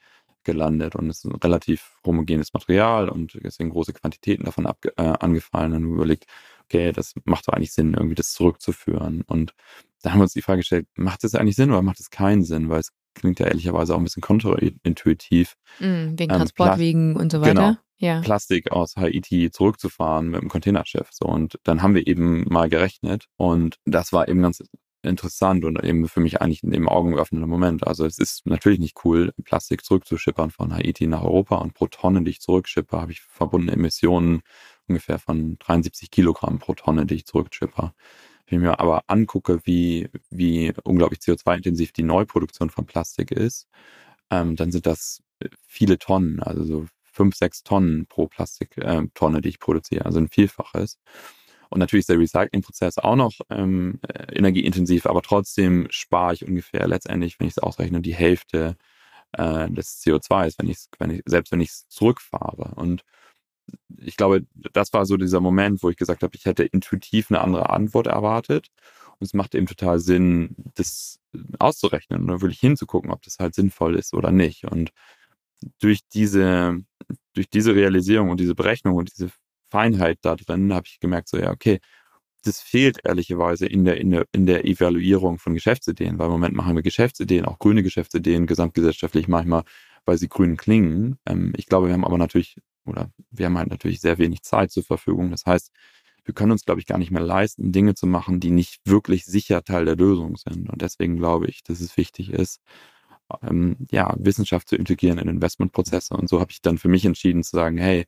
gelandet. Und es ist ein relativ homogenes Material und deswegen große Quantitäten davon ab, äh, angefallen. Und überlegt, okay, das macht doch eigentlich Sinn, irgendwie das zurückzuführen. Und da haben wir uns die Frage gestellt, macht es eigentlich Sinn oder macht es keinen Sinn? Weil es klingt ja ehrlicherweise auch ein bisschen kontraintuitiv. Mm, wegen ähm, Transportwegen und so weiter. Genau. Ja. Plastik aus Haiti zurückzufahren mit dem Containerschiff. So, und dann haben wir eben mal gerechnet und das war eben ganz interessant und eben für mich eigentlich ein augenöffnender Moment. Also es ist natürlich nicht cool, Plastik zurückzuschippern von Haiti nach Europa und pro Tonne, die ich zurückschippe, habe ich verbundene Emissionen ungefähr von 73 Kilogramm pro Tonne, die ich zurückschippe. Wenn ich mir aber angucke, wie, wie unglaublich CO2-intensiv die Neuproduktion von Plastik ist, ähm, dann sind das viele Tonnen, also so fünf, sechs Tonnen pro Plastiktonne, äh, die ich produziere, also ein Vielfaches. Und natürlich ist der Recyclingprozess auch noch ähm, äh, energieintensiv, aber trotzdem spare ich ungefähr letztendlich, wenn ich es ausrechne, die Hälfte äh, des CO2s, wenn ich, wenn ich, selbst wenn ich es zurückfahre. Und ich glaube, das war so dieser Moment, wo ich gesagt habe, ich hätte intuitiv eine andere Antwort erwartet. Und es macht eben total Sinn, das auszurechnen oder wirklich hinzugucken, ob das halt sinnvoll ist oder nicht. Und durch diese, durch diese Realisierung und diese Berechnung und diese Feinheit da drin habe ich gemerkt, so ja, okay, das fehlt ehrlicherweise in der, in der, in der Evaluierung von Geschäftsideen, weil im Moment machen wir Geschäftsideen, auch grüne Geschäftsideen, gesamtgesellschaftlich manchmal, weil sie grün klingen. Ähm, ich glaube, wir haben aber natürlich oder wir haben halt natürlich sehr wenig Zeit zur Verfügung. Das heißt, wir können uns, glaube ich, gar nicht mehr leisten, Dinge zu machen, die nicht wirklich sicher Teil der Lösung sind. Und deswegen glaube ich, dass es wichtig ist, ähm, ja, Wissenschaft zu integrieren in Investmentprozesse. Und so habe ich dann für mich entschieden zu sagen, hey,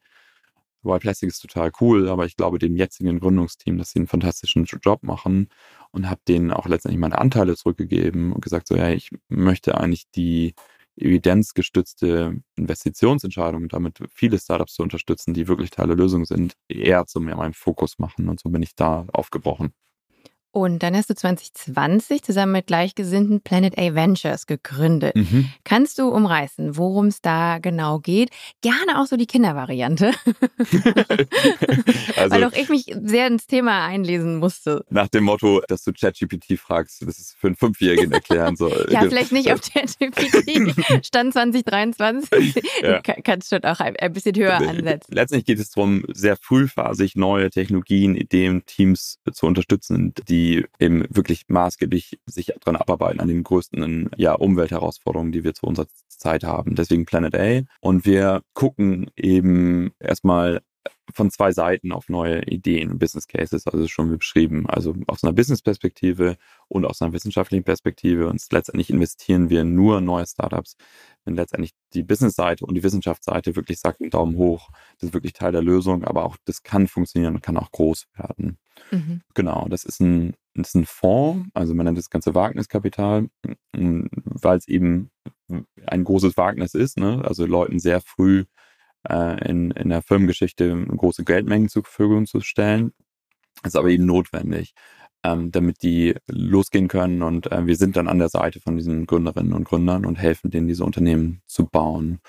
Wild Plastic ist total cool, aber ich glaube dem jetzigen Gründungsteam, dass sie einen fantastischen Job machen und habe denen auch letztendlich meine Anteile zurückgegeben und gesagt, so, ja, ich möchte eigentlich die evidenzgestützte Investitionsentscheidungen, damit viele Startups zu unterstützen, die wirklich Teil der Lösung sind, eher zu mehr meinem Fokus machen. Und so bin ich da aufgebrochen. Und dann hast du 2020 zusammen mit Gleichgesinnten Planet A Ventures gegründet. Mhm. Kannst du umreißen, worum es da genau geht? Gerne auch so die Kindervariante. also, Weil auch ich mich sehr ins Thema einlesen musste. Nach dem Motto, dass du ChatGPT fragst, das ist für einen Fünfjährigen erklären. So. ja, vielleicht nicht auf ChatGPT. Stand 2023. ja. Kannst du auch ein bisschen höher ansetzen. Letztendlich geht es darum, sehr frühphasig neue Technologien, Ideen, Teams zu unterstützen, die die eben wirklich maßgeblich sich daran abarbeiten, an den größten ja, Umweltherausforderungen, die wir zu unserer Zeit haben. Deswegen Planet A. Und wir gucken eben erstmal von zwei Seiten auf neue Ideen, Business Cases, also schon beschrieben. Also aus einer Business-Perspektive und aus einer wissenschaftlichen Perspektive. Und letztendlich investieren wir nur in neue Startups, wenn letztendlich die Business-Seite und die Wissenschaftsseite wirklich sagt, Daumen hoch, das ist wirklich Teil der Lösung, aber auch das kann funktionieren und kann auch groß werden. Mhm. Genau, das ist ein, das ist ein Fonds, also man nennt das ganze Wagniskapital, weil es eben ein großes Wagnis ist, ne? also Leuten sehr früh äh, in, in der Firmengeschichte große Geldmengen zur Verfügung zu stellen. Ist aber eben notwendig, ähm, damit die losgehen können und äh, wir sind dann an der Seite von diesen Gründerinnen und Gründern und helfen denen, diese Unternehmen zu bauen.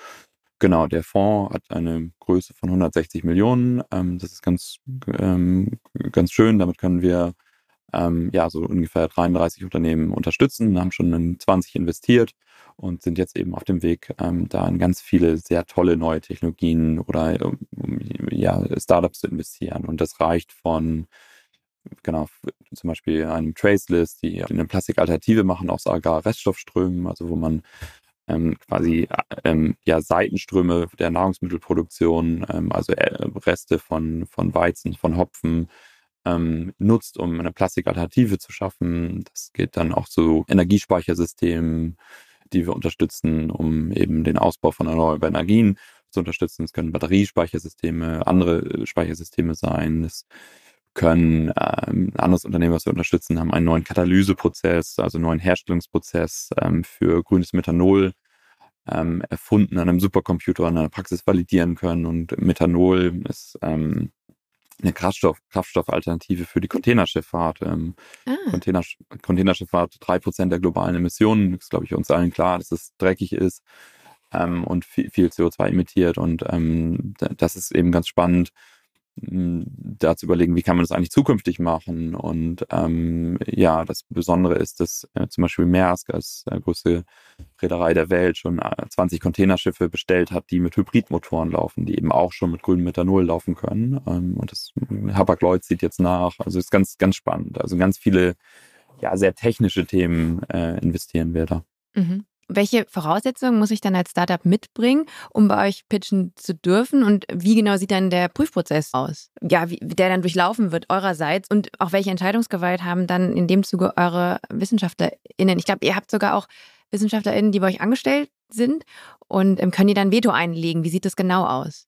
Genau, der Fonds hat eine Größe von 160 Millionen. Ähm, das ist ganz, ähm, ganz schön. Damit können wir ähm, ja so ungefähr 33 Unternehmen unterstützen, haben schon in 20 investiert und sind jetzt eben auf dem Weg, ähm, da in ganz viele sehr tolle neue Technologien oder ja, Startups zu investieren. Und das reicht von genau, zum Beispiel einem Traceless, die eine Plastikalternative machen aus Agar-Reststoffströmen, also wo man ähm, quasi ähm, ja Seitenströme der Nahrungsmittelproduktion, ähm, also äh, Reste von, von Weizen, von Hopfen, ähm, nutzt, um eine Plastikalternative zu schaffen. Das geht dann auch zu Energiespeichersystemen, die wir unterstützen, um eben den Ausbau von erneuerbaren Energien zu unterstützen. Es können Batteriespeichersysteme, andere äh, Speichersysteme sein. Es können ähm, ein anderes Unternehmen, was wir unterstützen, haben einen neuen Katalyseprozess, also einen neuen Herstellungsprozess ähm, für grünes Methanol ähm, erfunden, an einem Supercomputer in einer Praxis validieren können. Und Methanol ist ähm, eine Kraftstoff, Kraftstoffalternative für die Containerschifffahrt. Ähm, ah. Container, Containerschifffahrt, drei Prozent der globalen Emissionen, ist, glaube ich, uns allen klar, dass es dreckig ist ähm, und viel, viel, CO2 emittiert. Und ähm, das ist eben ganz spannend, da zu überlegen, wie kann man das eigentlich zukünftig machen. Und ähm, ja, das Besondere ist, dass äh, zum Beispiel Maersk als äh, größte Reederei der Welt schon äh, 20 Containerschiffe bestellt hat, die mit Hybridmotoren laufen, die eben auch schon mit grünem Methanol laufen können. Ähm, und das Hapag-Lloyd zieht jetzt nach. Also ist ganz, ganz spannend. Also ganz viele ja, sehr technische Themen äh, investieren wir da. Mhm. Welche Voraussetzungen muss ich dann als Startup mitbringen, um bei euch pitchen zu dürfen? Und wie genau sieht dann der Prüfprozess aus? Ja, wie, der dann durchlaufen wird eurerseits und auch welche Entscheidungsgewalt haben dann in dem Zuge eure WissenschaftlerInnen? Ich glaube, ihr habt sogar auch WissenschaftlerInnen, die bei euch angestellt sind und ähm, können die dann Veto einlegen? Wie sieht das genau aus?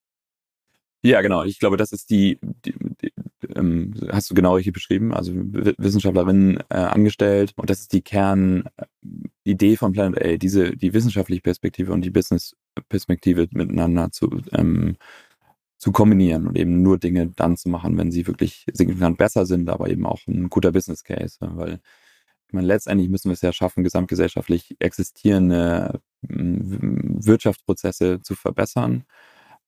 Ja, genau. Ich glaube, das ist die, die, die ähm, hast du genau richtig beschrieben, also Wissenschaftlerinnen äh, angestellt und das ist die Kernidee von Planet A, diese die wissenschaftliche Perspektive und die Business-Perspektive miteinander zu ähm, zu kombinieren und eben nur Dinge dann zu machen, wenn sie wirklich signifikant besser sind, aber eben auch ein guter Business Case, weil ich meine, letztendlich müssen wir es ja schaffen, gesamtgesellschaftlich existierende Wirtschaftsprozesse zu verbessern.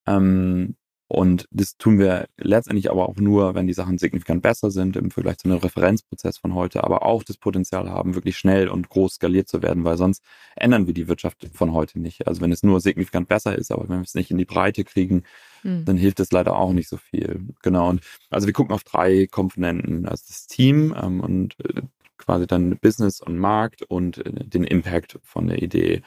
Ähm, und das tun wir letztendlich aber auch nur, wenn die Sachen signifikant besser sind im Vergleich zu einem Referenzprozess von heute, aber auch das Potenzial haben, wirklich schnell und groß skaliert zu werden, weil sonst ändern wir die Wirtschaft von heute nicht. Also wenn es nur signifikant besser ist, aber wenn wir es nicht in die Breite kriegen, mhm. dann hilft es leider auch nicht so viel. Genau. Und also wir gucken auf drei Komponenten. Also das Team ähm, und äh, quasi dann Business und Markt und äh, den Impact von der Idee.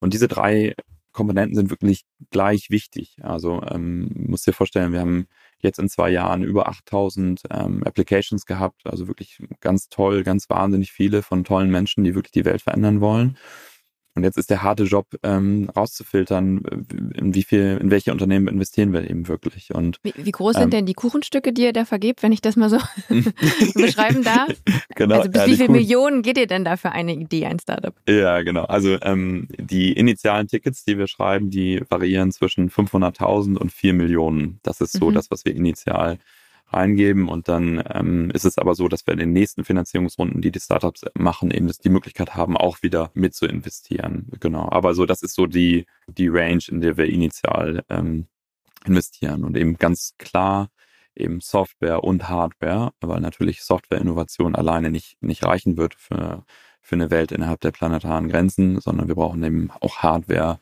Und diese drei Komponenten sind wirklich gleich wichtig. Also ähm, muss dir vorstellen, wir haben jetzt in zwei Jahren über 8000 ähm, Applications gehabt, also wirklich ganz toll, ganz wahnsinnig viele von tollen Menschen, die wirklich die Welt verändern wollen. Und jetzt ist der harte Job, ähm, rauszufiltern, in wie viel, in welche Unternehmen investieren wir eben wirklich. Und wie, wie groß ähm, sind denn die Kuchenstücke, die ihr da vergebt, wenn ich das mal so beschreiben darf? Genau. Also bis ja, wie viele Millionen geht ihr denn da für eine Idee, ein Startup? Ja, genau. Also ähm, die initialen Tickets, die wir schreiben, die variieren zwischen 500.000 und 4 Millionen. Das ist so mhm. das, was wir initial reingeben. Und dann ähm, ist es aber so, dass wir in den nächsten Finanzierungsrunden, die die Startups machen, eben die Möglichkeit haben, auch wieder mit zu investieren. Genau. Aber so, das ist so die, die Range, in der wir initial ähm, investieren und eben ganz klar eben Software und Hardware, weil natürlich Software-Innovation alleine nicht, nicht reichen wird für, für eine Welt innerhalb der planetaren Grenzen, sondern wir brauchen eben auch Hardware,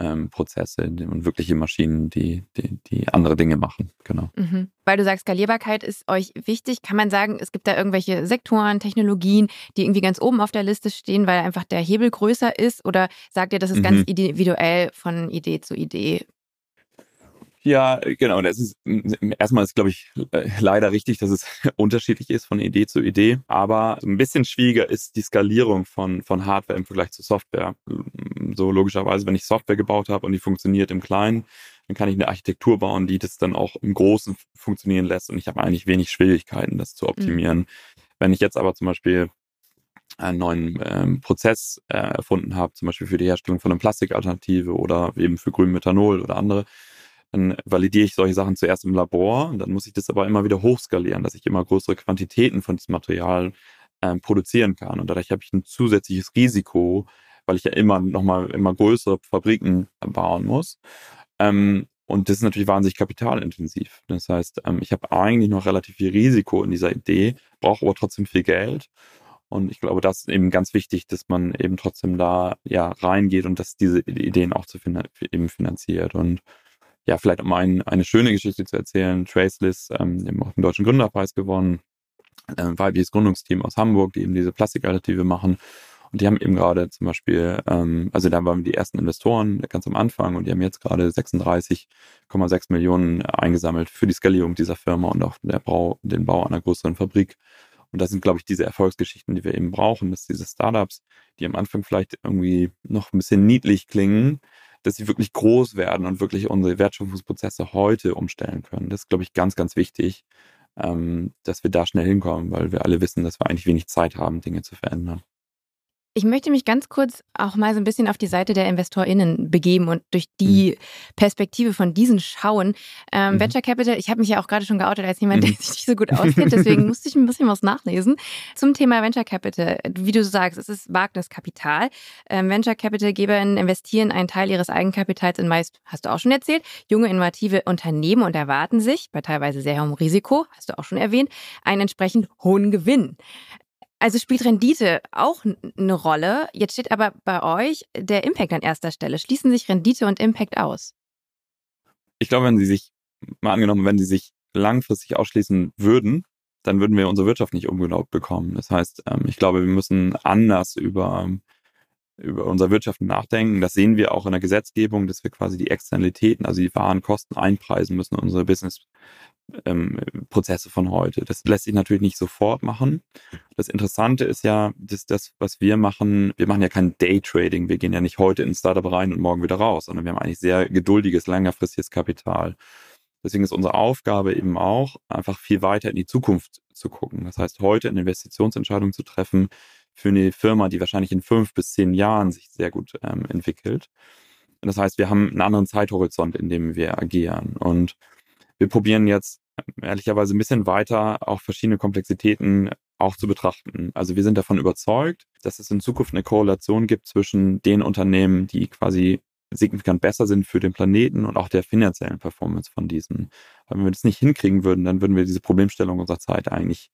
ähm, Prozesse und wirkliche Maschinen, die, die, die andere Dinge machen. Genau. Mhm. Weil du sagst, Skalierbarkeit ist euch wichtig. Kann man sagen, es gibt da irgendwelche Sektoren, Technologien, die irgendwie ganz oben auf der Liste stehen, weil einfach der Hebel größer ist? Oder sagt ihr, das ist mhm. ganz individuell von Idee zu Idee ja, genau. Das ist erstmal ist, glaube ich, äh, leider richtig, dass es unterschiedlich ist von Idee zu Idee. Aber ein bisschen schwieriger ist die Skalierung von, von Hardware im Vergleich zu Software. So logischerweise, wenn ich Software gebaut habe und die funktioniert im Kleinen, dann kann ich eine Architektur bauen, die das dann auch im Großen funktionieren lässt. Und ich habe eigentlich wenig Schwierigkeiten, das zu optimieren. Mhm. Wenn ich jetzt aber zum Beispiel einen neuen ähm, Prozess äh, erfunden habe, zum Beispiel für die Herstellung von einer Plastikalternative oder eben für Grünmethanol oder andere, dann validiere ich solche Sachen zuerst im Labor und dann muss ich das aber immer wieder hochskalieren, dass ich immer größere Quantitäten von diesem Material ähm, produzieren kann. Und dadurch habe ich ein zusätzliches Risiko, weil ich ja immer nochmal immer größere Fabriken bauen muss. Ähm, und das ist natürlich wahnsinnig kapitalintensiv. Das heißt, ähm, ich habe eigentlich noch relativ viel Risiko in dieser Idee, brauche aber trotzdem viel Geld. Und ich glaube, das ist eben ganz wichtig, dass man eben trotzdem da ja reingeht und dass diese Ideen auch zu fin eben finanziert. Und ja, vielleicht um ein, eine schöne Geschichte zu erzählen, Traceless, ähm, die haben auch den Deutschen Gründerpreis gewonnen, äh, weibliches Gründungsteam aus Hamburg, die eben diese Plastikalternative machen. Und die haben eben gerade zum Beispiel, ähm, also da waren die ersten Investoren ganz am Anfang und die haben jetzt gerade 36,6 Millionen eingesammelt für die Skalierung dieser Firma und auch der Bau, den Bau einer größeren Fabrik. Und das sind, glaube ich, diese Erfolgsgeschichten, die wir eben brauchen, dass diese Startups, die am Anfang vielleicht irgendwie noch ein bisschen niedlich klingen, dass sie wirklich groß werden und wirklich unsere Wertschöpfungsprozesse heute umstellen können. Das ist, glaube ich, ganz, ganz wichtig, ähm, dass wir da schnell hinkommen, weil wir alle wissen, dass wir eigentlich wenig Zeit haben, Dinge zu verändern. Ich möchte mich ganz kurz auch mal so ein bisschen auf die Seite der InvestorInnen begeben und durch die mhm. Perspektive von diesen schauen. Ähm, mhm. Venture Capital, ich habe mich ja auch gerade schon geoutet als jemand, mhm. der sich nicht so gut auskennt, deswegen musste ich ein bisschen was nachlesen. Zum Thema Venture Capital, wie du sagst, es ist Wagniskapital. Ähm, Venture Capital-GeberInnen investieren einen Teil ihres Eigenkapitals in meist, hast du auch schon erzählt, junge, innovative Unternehmen und erwarten sich, bei teilweise sehr hohem Risiko, hast du auch schon erwähnt, einen entsprechend hohen Gewinn. Also spielt Rendite auch eine Rolle. Jetzt steht aber bei euch der Impact an erster Stelle. Schließen sich Rendite und Impact aus? Ich glaube, wenn sie sich, mal angenommen, wenn sie sich langfristig ausschließen würden, dann würden wir unsere Wirtschaft nicht umgebaut bekommen. Das heißt, ähm, ich glaube, wir müssen anders über über unser Wirtschaften nachdenken. Das sehen wir auch in der Gesetzgebung, dass wir quasi die Externalitäten, also die wahren Kosten einpreisen müssen in unsere Business ähm, von heute. Das lässt sich natürlich nicht sofort machen. Das Interessante ist ja, dass das, was wir machen, wir machen ja kein Daytrading. Wir gehen ja nicht heute ins Startup rein und morgen wieder raus, sondern wir haben eigentlich sehr geduldiges, längerfristiges Kapital. Deswegen ist unsere Aufgabe eben auch, einfach viel weiter in die Zukunft zu gucken. Das heißt, heute eine Investitionsentscheidung zu treffen für eine Firma, die wahrscheinlich in fünf bis zehn Jahren sich sehr gut ähm, entwickelt. Das heißt, wir haben einen anderen Zeithorizont, in dem wir agieren. Und wir probieren jetzt ehrlicherweise ein bisschen weiter auch verschiedene Komplexitäten auch zu betrachten. Also wir sind davon überzeugt, dass es in Zukunft eine Korrelation gibt zwischen den Unternehmen, die quasi signifikant besser sind für den Planeten und auch der finanziellen Performance von diesen. Wenn wir das nicht hinkriegen würden, dann würden wir diese Problemstellung unserer Zeit eigentlich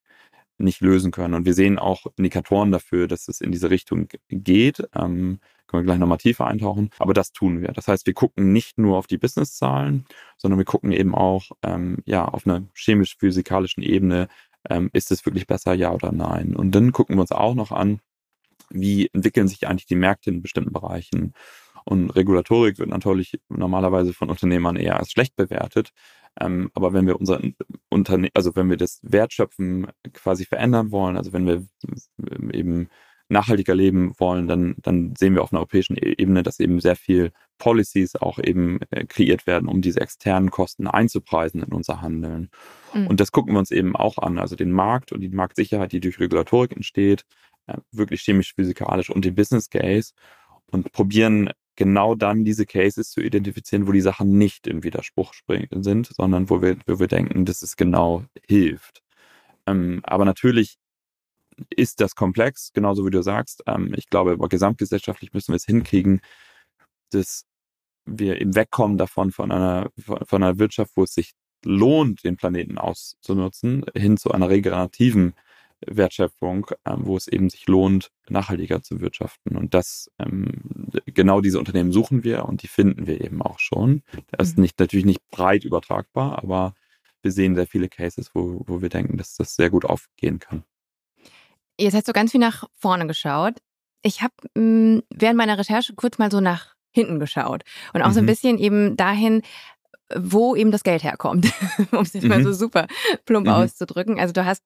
nicht lösen können. Und wir sehen auch Indikatoren dafür, dass es in diese Richtung geht. Ähm, können wir gleich nochmal tiefer eintauchen. Aber das tun wir. Das heißt, wir gucken nicht nur auf die Businesszahlen, sondern wir gucken eben auch ähm, ja, auf einer chemisch-physikalischen Ebene, ähm, ist es wirklich besser, ja oder nein. Und dann gucken wir uns auch noch an, wie entwickeln sich eigentlich die Märkte in bestimmten Bereichen. Und Regulatorik wird natürlich normalerweise von Unternehmern eher als schlecht bewertet. Ähm, aber wenn wir unser Unternehmen, also wenn wir das Wertschöpfen quasi verändern wollen, also wenn wir eben nachhaltiger leben wollen, dann, dann sehen wir auf einer europäischen e-, Ebene, dass eben sehr viel Policies auch eben äh, kreiert werden, um diese externen Kosten einzupreisen in unser Handeln. Mhm. Und das gucken wir uns eben auch an, also den Markt und die Marktsicherheit, die durch Regulatorik entsteht, äh, wirklich chemisch-physikalisch und den Business Case und probieren genau dann diese Cases zu identifizieren, wo die Sachen nicht im Widerspruch sind, sondern wo wir, wo wir denken, dass es genau hilft. Ähm, aber natürlich ist das komplex, genauso wie du sagst. Ähm, ich glaube, gesamtgesellschaftlich müssen wir es hinkriegen, dass wir eben wegkommen davon von einer, von einer Wirtschaft, wo es sich lohnt, den Planeten auszunutzen, hin zu einer regenerativen Wertschöpfung, ähm, wo es eben sich lohnt, nachhaltiger zu wirtschaften. Und das, ähm, genau diese Unternehmen suchen wir und die finden wir eben auch schon. Das ist mhm. nicht, natürlich nicht breit übertragbar, aber wir sehen sehr viele Cases, wo, wo wir denken, dass das sehr gut aufgehen kann. Jetzt hast du ganz viel nach vorne geschaut. Ich habe hm, während meiner Recherche kurz mal so nach hinten geschaut und auch mhm. so ein mhm. bisschen eben dahin, wo eben das Geld herkommt, um es jetzt mhm. mal so super plump mhm. auszudrücken. Also du hast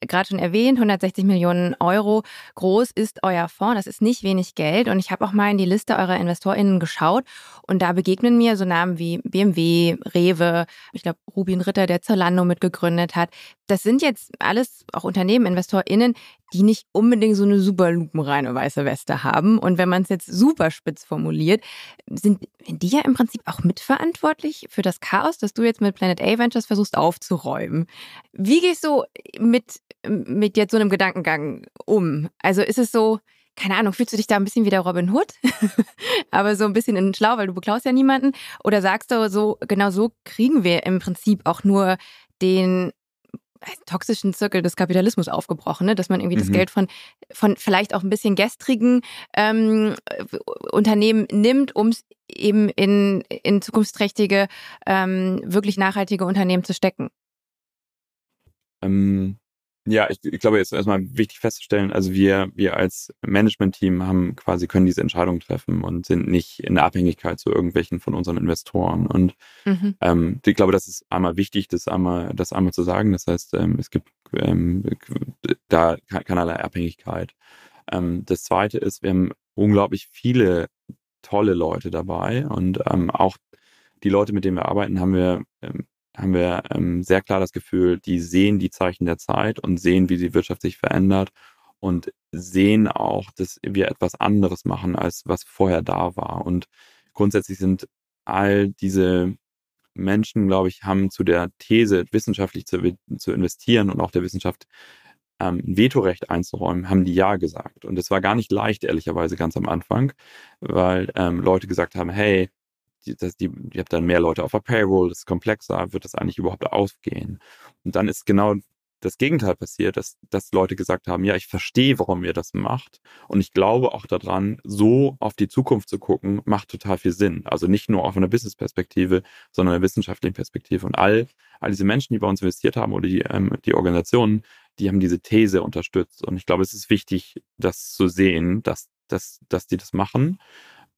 gerade schon erwähnt, 160 Millionen Euro groß ist euer Fonds. Das ist nicht wenig Geld. Und ich habe auch mal in die Liste eurer InvestorInnen geschaut und da begegnen mir so Namen wie BMW, Rewe, ich glaube Rubin Ritter, der Zalando mitgegründet hat. Das sind jetzt alles auch Unternehmen, InvestorInnen, die nicht unbedingt so eine super lupenreine weiße Weste haben. Und wenn man es jetzt super spitz formuliert, sind die ja im Prinzip auch mitverantwortlich für das Chaos, das du jetzt mit Planet A Ventures versuchst aufzuräumen. Wie gehst du mit, mit jetzt so einem Gedankengang um? Also ist es so, keine Ahnung, fühlst du dich da ein bisschen wie der Robin Hood? Aber so ein bisschen in schlau, weil du beklaust ja niemanden? Oder sagst du so, genau so kriegen wir im Prinzip auch nur den toxischen Zirkel des Kapitalismus aufgebrochen, ne? dass man irgendwie mhm. das Geld von, von vielleicht auch ein bisschen gestrigen ähm, Unternehmen nimmt, um es eben in, in zukunftsträchtige, ähm, wirklich nachhaltige Unternehmen zu stecken. Ähm, ja, ich, ich glaube, jetzt erstmal wichtig festzustellen, also wir, wir als Management-Team haben quasi, können diese Entscheidungen treffen und sind nicht in der Abhängigkeit zu irgendwelchen von unseren Investoren. Und mhm. ähm, ich glaube, das ist einmal wichtig, das einmal, das einmal zu sagen. Das heißt, ähm, es gibt ähm, da keinerlei Abhängigkeit. Ähm, das zweite ist, wir haben unglaublich viele tolle Leute dabei und ähm, auch die Leute, mit denen wir arbeiten, haben wir ähm, haben wir ähm, sehr klar das Gefühl, die sehen die Zeichen der Zeit und sehen, wie die Wirtschaft sich verändert und sehen auch, dass wir etwas anderes machen, als was vorher da war. Und grundsätzlich sind all diese Menschen, glaube ich, haben zu der These, wissenschaftlich zu, zu investieren und auch der Wissenschaft ähm, ein Vetorecht einzuräumen, haben die Ja gesagt. Und es war gar nicht leicht, ehrlicherweise, ganz am Anfang, weil ähm, Leute gesagt haben, hey, die, das, die, ihr habt dann mehr Leute auf der Payroll, das ist komplexer, wird das eigentlich überhaupt aufgehen? Und dann ist genau das Gegenteil passiert, dass, dass Leute gesagt haben, ja, ich verstehe, warum ihr das macht. Und ich glaube auch daran, so auf die Zukunft zu gucken, macht total viel Sinn. Also nicht nur auf einer Business-Perspektive, sondern einer wissenschaftlichen Perspektive. Und all, all diese Menschen, die bei uns investiert haben oder die, ähm, die Organisationen, die haben diese These unterstützt. Und ich glaube, es ist wichtig, das zu sehen, dass dass, dass die das machen.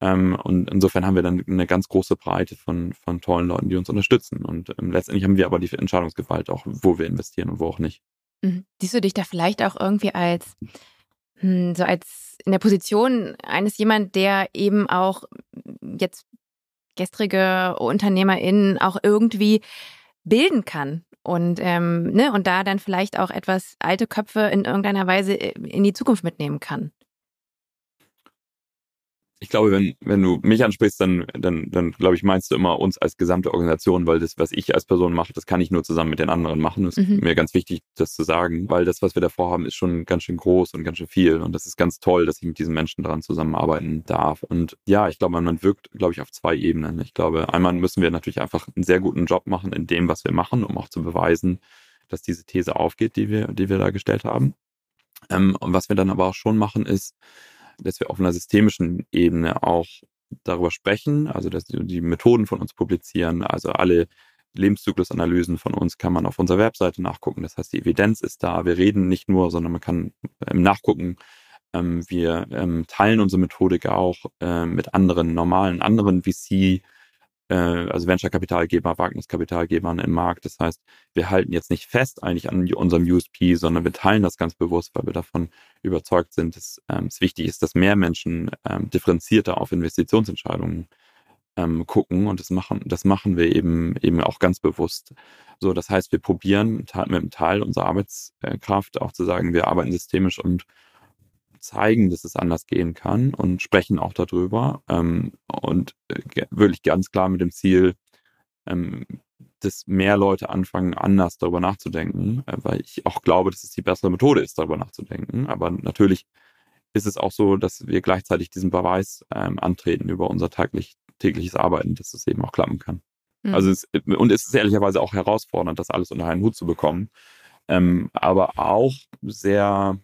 Ähm, und insofern haben wir dann eine ganz große Breite von, von tollen Leuten, die uns unterstützen. Und ähm, letztendlich haben wir aber die Entscheidungsgewalt auch, wo wir investieren und wo auch nicht. Mhm. Siehst du dich da vielleicht auch irgendwie als hm, so als in der Position eines jemand, der eben auch jetzt gestrige UnternehmerInnen auch irgendwie bilden kann und, ähm, ne, und da dann vielleicht auch etwas alte Köpfe in irgendeiner Weise äh, in die Zukunft mitnehmen kann ich glaube, wenn, wenn du mich ansprichst, dann, dann, dann glaube ich, meinst du immer uns als gesamte Organisation, weil das, was ich als Person mache, das kann ich nur zusammen mit den anderen machen. Das mhm. ist mir ganz wichtig, das zu sagen, weil das, was wir davor haben, ist schon ganz schön groß und ganz schön viel. Und das ist ganz toll, dass ich mit diesen Menschen daran zusammenarbeiten darf. Und ja, ich glaube, man wirkt, glaube ich, auf zwei Ebenen. Ich glaube, einmal müssen wir natürlich einfach einen sehr guten Job machen in dem, was wir machen, um auch zu beweisen, dass diese These aufgeht, die wir, die wir da gestellt haben. Ähm, und was wir dann aber auch schon machen, ist, dass wir auf einer systemischen Ebene auch darüber sprechen, also dass die Methoden von uns publizieren, also alle Lebenszyklusanalysen von uns kann man auf unserer Webseite nachgucken. Das heißt, die Evidenz ist da. Wir reden nicht nur, sondern man kann ähm, nachgucken. Ähm, wir ähm, teilen unsere Methodik auch mit anderen normalen, anderen VC äh, also Venture-Kapitalgeber, Wagniskapitalgebern im Markt. Das heißt, wir halten jetzt nicht fest eigentlich an unserem USP, sondern wir teilen das ganz bewusst, weil wir davon überzeugt sind, dass ähm, es wichtig ist, dass mehr Menschen ähm, differenzierter auf Investitionsentscheidungen ähm, gucken und das machen, das machen wir eben eben auch ganz bewusst. So, das heißt, wir probieren mit einem Teil unserer Arbeitskraft auch zu sagen, wir arbeiten systemisch und zeigen, dass es anders gehen kann und sprechen auch darüber. Ähm, und äh, wirklich ganz klar mit dem Ziel, ähm, dass mehr Leute anfangen, anders darüber nachzudenken, äh, weil ich auch glaube, dass es die bessere Methode ist, darüber nachzudenken. Aber natürlich ist es auch so, dass wir gleichzeitig diesen Beweis ähm, antreten über unser täglich, tägliches Arbeiten, dass es eben auch klappen kann. Mhm. Also es, und es ist ehrlicherweise auch herausfordernd, das alles unter einen Hut zu bekommen. Ähm, aber auch sehr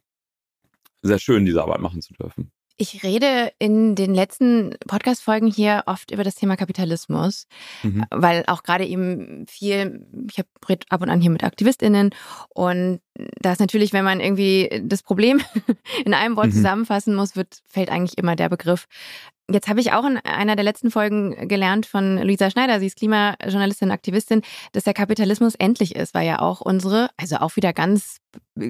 sehr schön, diese Arbeit machen zu dürfen. Ich rede in den letzten Podcast-Folgen hier oft über das Thema Kapitalismus, mhm. weil auch gerade eben viel, ich habe ab und an hier mit AktivistInnen und da ist natürlich, wenn man irgendwie das Problem in einem Wort mhm. zusammenfassen muss, wird, fällt eigentlich immer der Begriff Jetzt habe ich auch in einer der letzten Folgen gelernt von Luisa Schneider, sie ist Klimajournalistin, Aktivistin, dass der Kapitalismus endlich ist, weil ja auch unsere, also auch wieder ganz,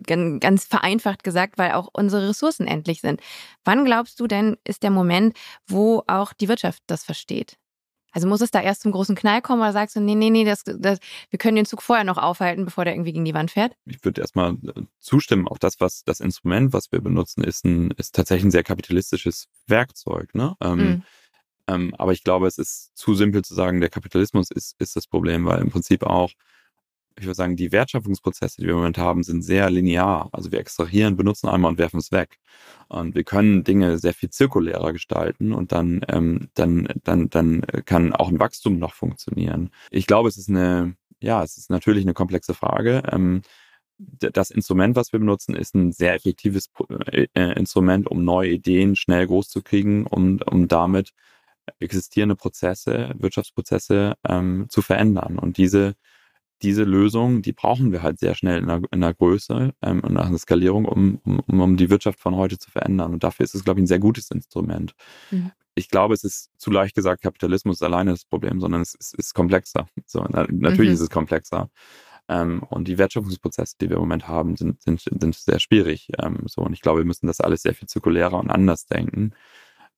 ganz vereinfacht gesagt, weil auch unsere Ressourcen endlich sind. Wann glaubst du denn, ist der Moment, wo auch die Wirtschaft das versteht? Also muss es da erst zum großen Knall kommen oder sagst du, nee, nee, nee, das, das, wir können den Zug vorher noch aufhalten, bevor der irgendwie gegen die Wand fährt? Ich würde erstmal äh, zustimmen. Auch das, was das Instrument, was wir benutzen, ist, ein, ist tatsächlich ein sehr kapitalistisches Werkzeug. Ne? Ähm, mhm. ähm, aber ich glaube, es ist zu simpel zu sagen, der Kapitalismus ist, ist das Problem, weil im Prinzip auch ich würde sagen, die Wertschöpfungsprozesse, die wir im Moment haben, sind sehr linear. Also wir extrahieren, benutzen einmal und werfen es weg. Und wir können Dinge sehr viel zirkulärer gestalten und dann, ähm, dann, dann, dann kann auch ein Wachstum noch funktionieren. Ich glaube, es ist eine, ja, es ist natürlich eine komplexe Frage. Ähm, das Instrument, was wir benutzen, ist ein sehr effektives äh, Instrument, um neue Ideen schnell groß zu kriegen und um damit existierende Prozesse, Wirtschaftsprozesse ähm, zu verändern. Und diese diese Lösung, die brauchen wir halt sehr schnell in der, in der Größe ähm, und nach der Skalierung, um, um, um die Wirtschaft von heute zu verändern. Und dafür ist es, glaube ich, ein sehr gutes Instrument. Mhm. Ich glaube, es ist zu leicht gesagt, Kapitalismus ist alleine das Problem, sondern es ist, ist komplexer. So, na, natürlich mhm. ist es komplexer. Ähm, und die Wertschöpfungsprozesse, die wir im Moment haben, sind, sind, sind sehr schwierig. Ähm, so, und ich glaube, wir müssen das alles sehr viel zirkulärer und anders denken.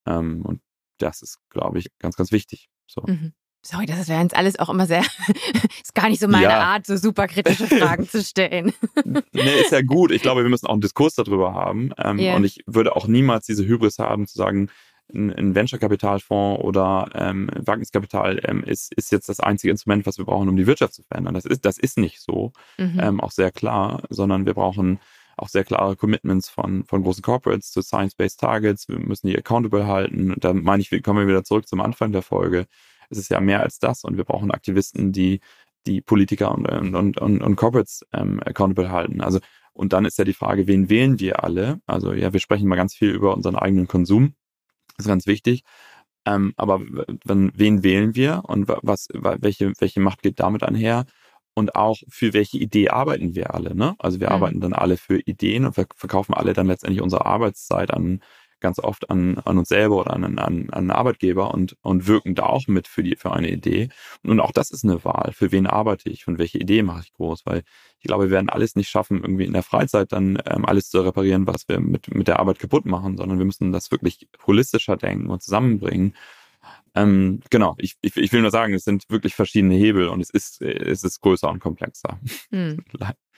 Ähm, und das ist, glaube ich, ganz, ganz wichtig. So. Mhm. Sorry, das wäre jetzt alles auch immer sehr, ist gar nicht so meine ja. Art, so super kritische Fragen zu stellen. nee, ist ja gut. Ich glaube, wir müssen auch einen Diskurs darüber haben. Ähm, yeah. Und ich würde auch niemals diese Hybris haben, zu sagen, ein Venture-Kapitalfonds oder ähm, Wagniskapital ähm, ist, ist jetzt das einzige Instrument, was wir brauchen, um die Wirtschaft zu verändern. Das ist, das ist nicht so, mhm. ähm, auch sehr klar, sondern wir brauchen auch sehr klare Commitments von, von großen Corporates zu Science-Based Targets. Wir müssen die accountable halten. Da meine ich, kommen wir wieder zurück zum Anfang der Folge es ist ja mehr als das und wir brauchen Aktivisten, die die Politiker und, und, und, und Corporates ähm, accountable halten. Also, und dann ist ja die Frage, wen wählen wir alle? Also ja, wir sprechen mal ganz viel über unseren eigenen Konsum. Das ist ganz wichtig. Ähm, aber wenn, wen wählen wir und was, welche, welche Macht geht damit einher? Und auch für welche Idee arbeiten wir alle? Ne? Also wir mhm. arbeiten dann alle für Ideen und wir verkaufen alle dann letztendlich unsere Arbeitszeit an ganz oft an, an uns selber oder an, an, an einen Arbeitgeber und, und wirken da auch mit für, die, für eine Idee. Und auch das ist eine Wahl. Für wen arbeite ich und welche Idee mache ich groß? Weil ich glaube, wir werden alles nicht schaffen, irgendwie in der Freizeit dann ähm, alles zu reparieren, was wir mit, mit der Arbeit kaputt machen, sondern wir müssen das wirklich holistischer denken und zusammenbringen. Ähm, genau, ich, ich, ich will nur sagen, es sind wirklich verschiedene Hebel und es ist, es ist größer und komplexer. Hm.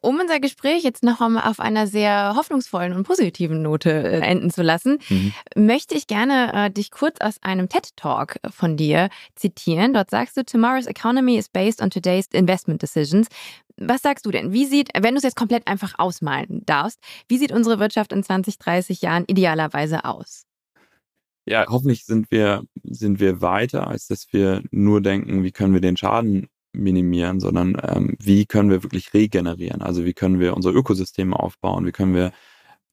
um unser Gespräch jetzt noch auf einer sehr hoffnungsvollen und positiven Note äh, enden zu lassen, mhm. möchte ich gerne äh, dich kurz aus einem TED-Talk von dir zitieren. Dort sagst du, Tomorrow's economy is based on today's investment decisions. Was sagst du denn? Wie sieht, wenn du es jetzt komplett einfach ausmalen darfst, wie sieht unsere Wirtschaft in 20, 30 Jahren idealerweise aus? Ja, hoffentlich sind wir, sind wir weiter, als dass wir nur denken, wie können wir den Schaden minimieren, sondern ähm, wie können wir wirklich regenerieren? Also wie können wir unsere Ökosysteme aufbauen? Wie können wir,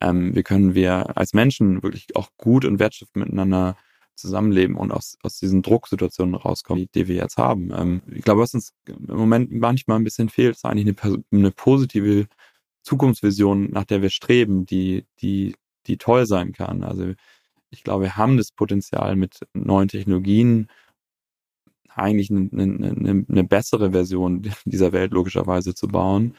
ähm, wie können wir als Menschen wirklich auch gut und wertschöpfend miteinander zusammenleben und aus, aus diesen Drucksituationen rauskommen, die, wir jetzt haben. Ähm, ich glaube, was uns im Moment manchmal ein bisschen fehlt, ist eigentlich eine, eine positive Zukunftsvision, nach der wir streben, die, die, die toll sein kann. Also ich glaube, wir haben das Potenzial mit neuen Technologien eigentlich eine, eine, eine bessere Version dieser Welt logischerweise zu bauen,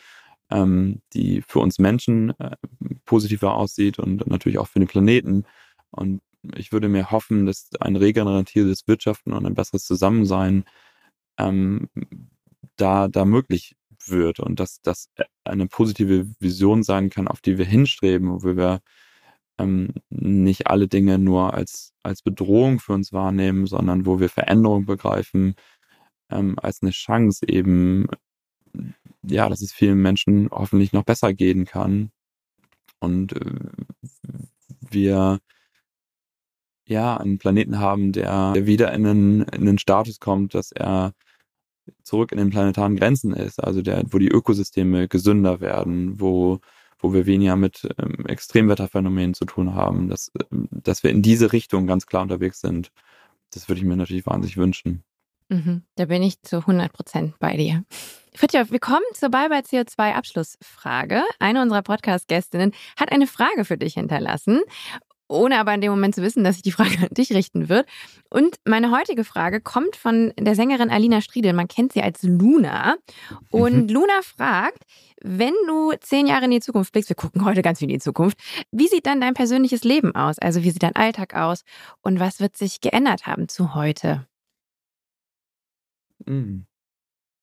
ähm, die für uns Menschen äh, positiver aussieht und natürlich auch für den Planeten. Und ich würde mir hoffen, dass ein regeneratives Wirtschaften und ein besseres Zusammensein ähm, da, da möglich wird und dass das eine positive Vision sein kann, auf die wir hinstreben, wo wir ähm, nicht alle Dinge nur als, als Bedrohung für uns wahrnehmen, sondern wo wir Veränderung begreifen ähm, als eine Chance eben, ja, dass es vielen Menschen hoffentlich noch besser gehen kann. Und äh, wir ja einen Planeten haben, der, der wieder in einen, in den Status kommt, dass er zurück in den planetaren Grenzen ist, also der, wo die Ökosysteme gesünder werden, wo wo wir weniger mit ähm, Extremwetterphänomenen zu tun haben, dass, ähm, dass wir in diese Richtung ganz klar unterwegs sind. Das würde ich mir natürlich wahnsinnig wünschen. Mhm, da bin ich zu 100 Prozent bei dir. Fritjof, wir kommen zur Bye bye CO2 Abschlussfrage. Eine unserer Podcast-Gästinnen hat eine Frage für dich hinterlassen ohne aber in dem Moment zu wissen, dass ich die Frage an dich richten wird. Und meine heutige Frage kommt von der Sängerin Alina Striedel. Man kennt sie als Luna. Und mhm. Luna fragt, wenn du zehn Jahre in die Zukunft blickst, wir gucken heute ganz viel in die Zukunft, wie sieht dann dein persönliches Leben aus? Also wie sieht dein Alltag aus? Und was wird sich geändert haben zu heute? Mhm.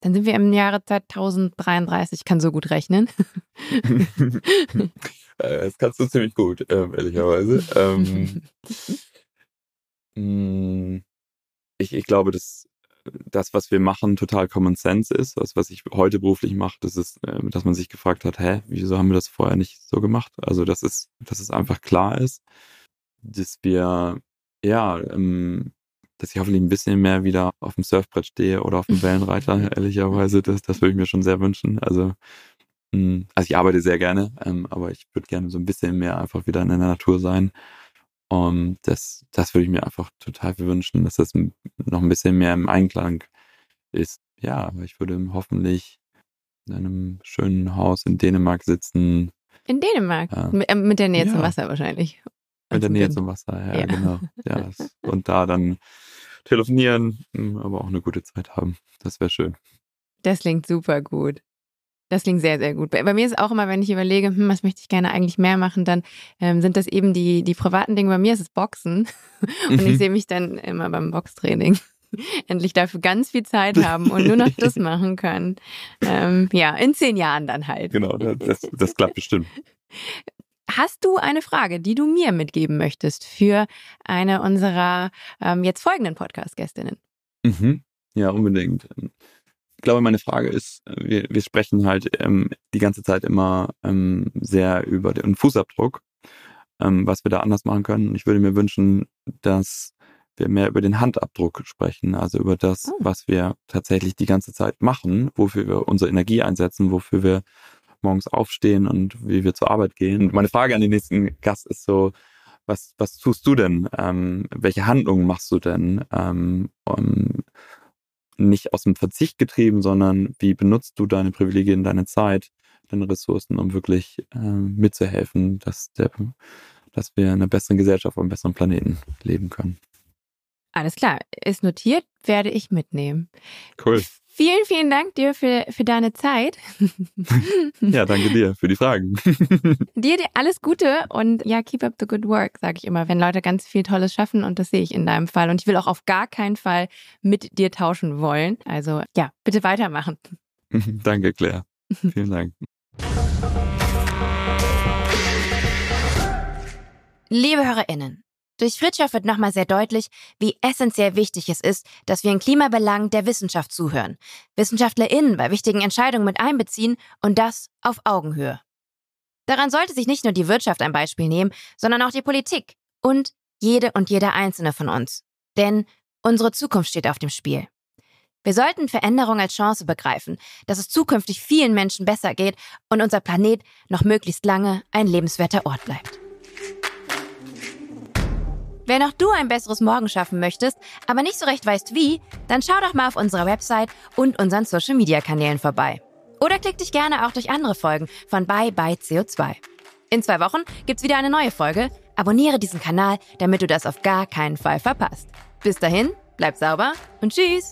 Dann sind wir im Jahre 2033, ich kann so gut rechnen. Äh, das kannst du ziemlich gut, ähm, ehrlicherweise. ähm, hm, ich, ich glaube, dass das, was wir machen, total Common Sense ist. Was, was ich heute beruflich mache, das ist, äh, dass man sich gefragt hat, hä, wieso haben wir das vorher nicht so gemacht? Also, dass es, dass es einfach klar ist, dass wir, ja, ähm, dass ich hoffentlich ein bisschen mehr wieder auf dem Surfbrett stehe oder auf dem Wellenreiter, ehrlicherweise. Das, das würde ich mir schon sehr wünschen. Also, hm, also ich arbeite sehr gerne, ähm, aber ich würde gerne so ein bisschen mehr einfach wieder in der Natur sein. Und das, das würde ich mir einfach total wünschen, dass das noch ein bisschen mehr im Einklang ist. Ja, ich würde hoffentlich in einem schönen Haus in Dänemark sitzen. In Dänemark? Ja. Mit, äh, mit der Nähe ja. zum Wasser wahrscheinlich. Mit der Nähe zum Wasser, ja, ja. genau. Ja, und da dann telefonieren, hm, aber auch eine gute Zeit haben. Das wäre schön. Das klingt super gut. Das klingt sehr, sehr gut. Bei mir ist auch immer, wenn ich überlege, hm, was möchte ich gerne eigentlich mehr machen, dann ähm, sind das eben die, die privaten Dinge. Bei mir ist es Boxen. Und mhm. ich sehe mich dann immer beim Boxtraining. Endlich dafür ganz viel Zeit haben und nur noch das machen können. Ähm, ja, in zehn Jahren dann halt. Genau, das, das klappt bestimmt. Hast du eine Frage, die du mir mitgeben möchtest für eine unserer ähm, jetzt folgenden Podcast-Gästinnen? Mhm. Ja, unbedingt glaube, meine Frage ist, äh, wir, wir sprechen halt ähm, die ganze Zeit immer ähm, sehr über den Fußabdruck, ähm, was wir da anders machen können. Ich würde mir wünschen, dass wir mehr über den Handabdruck sprechen, also über das, oh. was wir tatsächlich die ganze Zeit machen, wofür wir unsere Energie einsetzen, wofür wir morgens aufstehen und wie wir zur Arbeit gehen. Und meine Frage an den nächsten Gast ist so, was, was tust du denn? Ähm, welche Handlungen machst du denn? Ähm, um, nicht aus dem Verzicht getrieben, sondern wie benutzt du deine Privilegien, deine Zeit, deine Ressourcen, um wirklich äh, mitzuhelfen, dass der, dass wir in einer besseren Gesellschaft, auf einem besseren Planeten leben können. Alles klar, ist notiert, werde ich mitnehmen. Cool. Vielen, vielen Dank dir für, für deine Zeit. ja, danke dir für die Fragen. dir, dir alles Gute und ja, keep up the good work, sage ich immer, wenn Leute ganz viel Tolles schaffen und das sehe ich in deinem Fall. Und ich will auch auf gar keinen Fall mit dir tauschen wollen. Also ja, bitte weitermachen. danke, Claire. Vielen Dank. Liebe HörerInnen, durch Fritjof wird nochmal sehr deutlich, wie essentiell wichtig es ist, dass wir in Klimabelangen der Wissenschaft zuhören, WissenschaftlerInnen bei wichtigen Entscheidungen mit einbeziehen und das auf Augenhöhe. Daran sollte sich nicht nur die Wirtschaft ein Beispiel nehmen, sondern auch die Politik und jede und jeder einzelne von uns. Denn unsere Zukunft steht auf dem Spiel. Wir sollten Veränderung als Chance begreifen, dass es zukünftig vielen Menschen besser geht und unser Planet noch möglichst lange ein lebenswerter Ort bleibt. Wenn auch du ein besseres Morgen schaffen möchtest, aber nicht so recht weißt wie, dann schau doch mal auf unserer Website und unseren Social Media Kanälen vorbei. Oder klick dich gerne auch durch andere Folgen von Bye Bye CO2. In zwei Wochen gibt's wieder eine neue Folge. Abonniere diesen Kanal, damit du das auf gar keinen Fall verpasst. Bis dahin, bleib sauber und tschüss!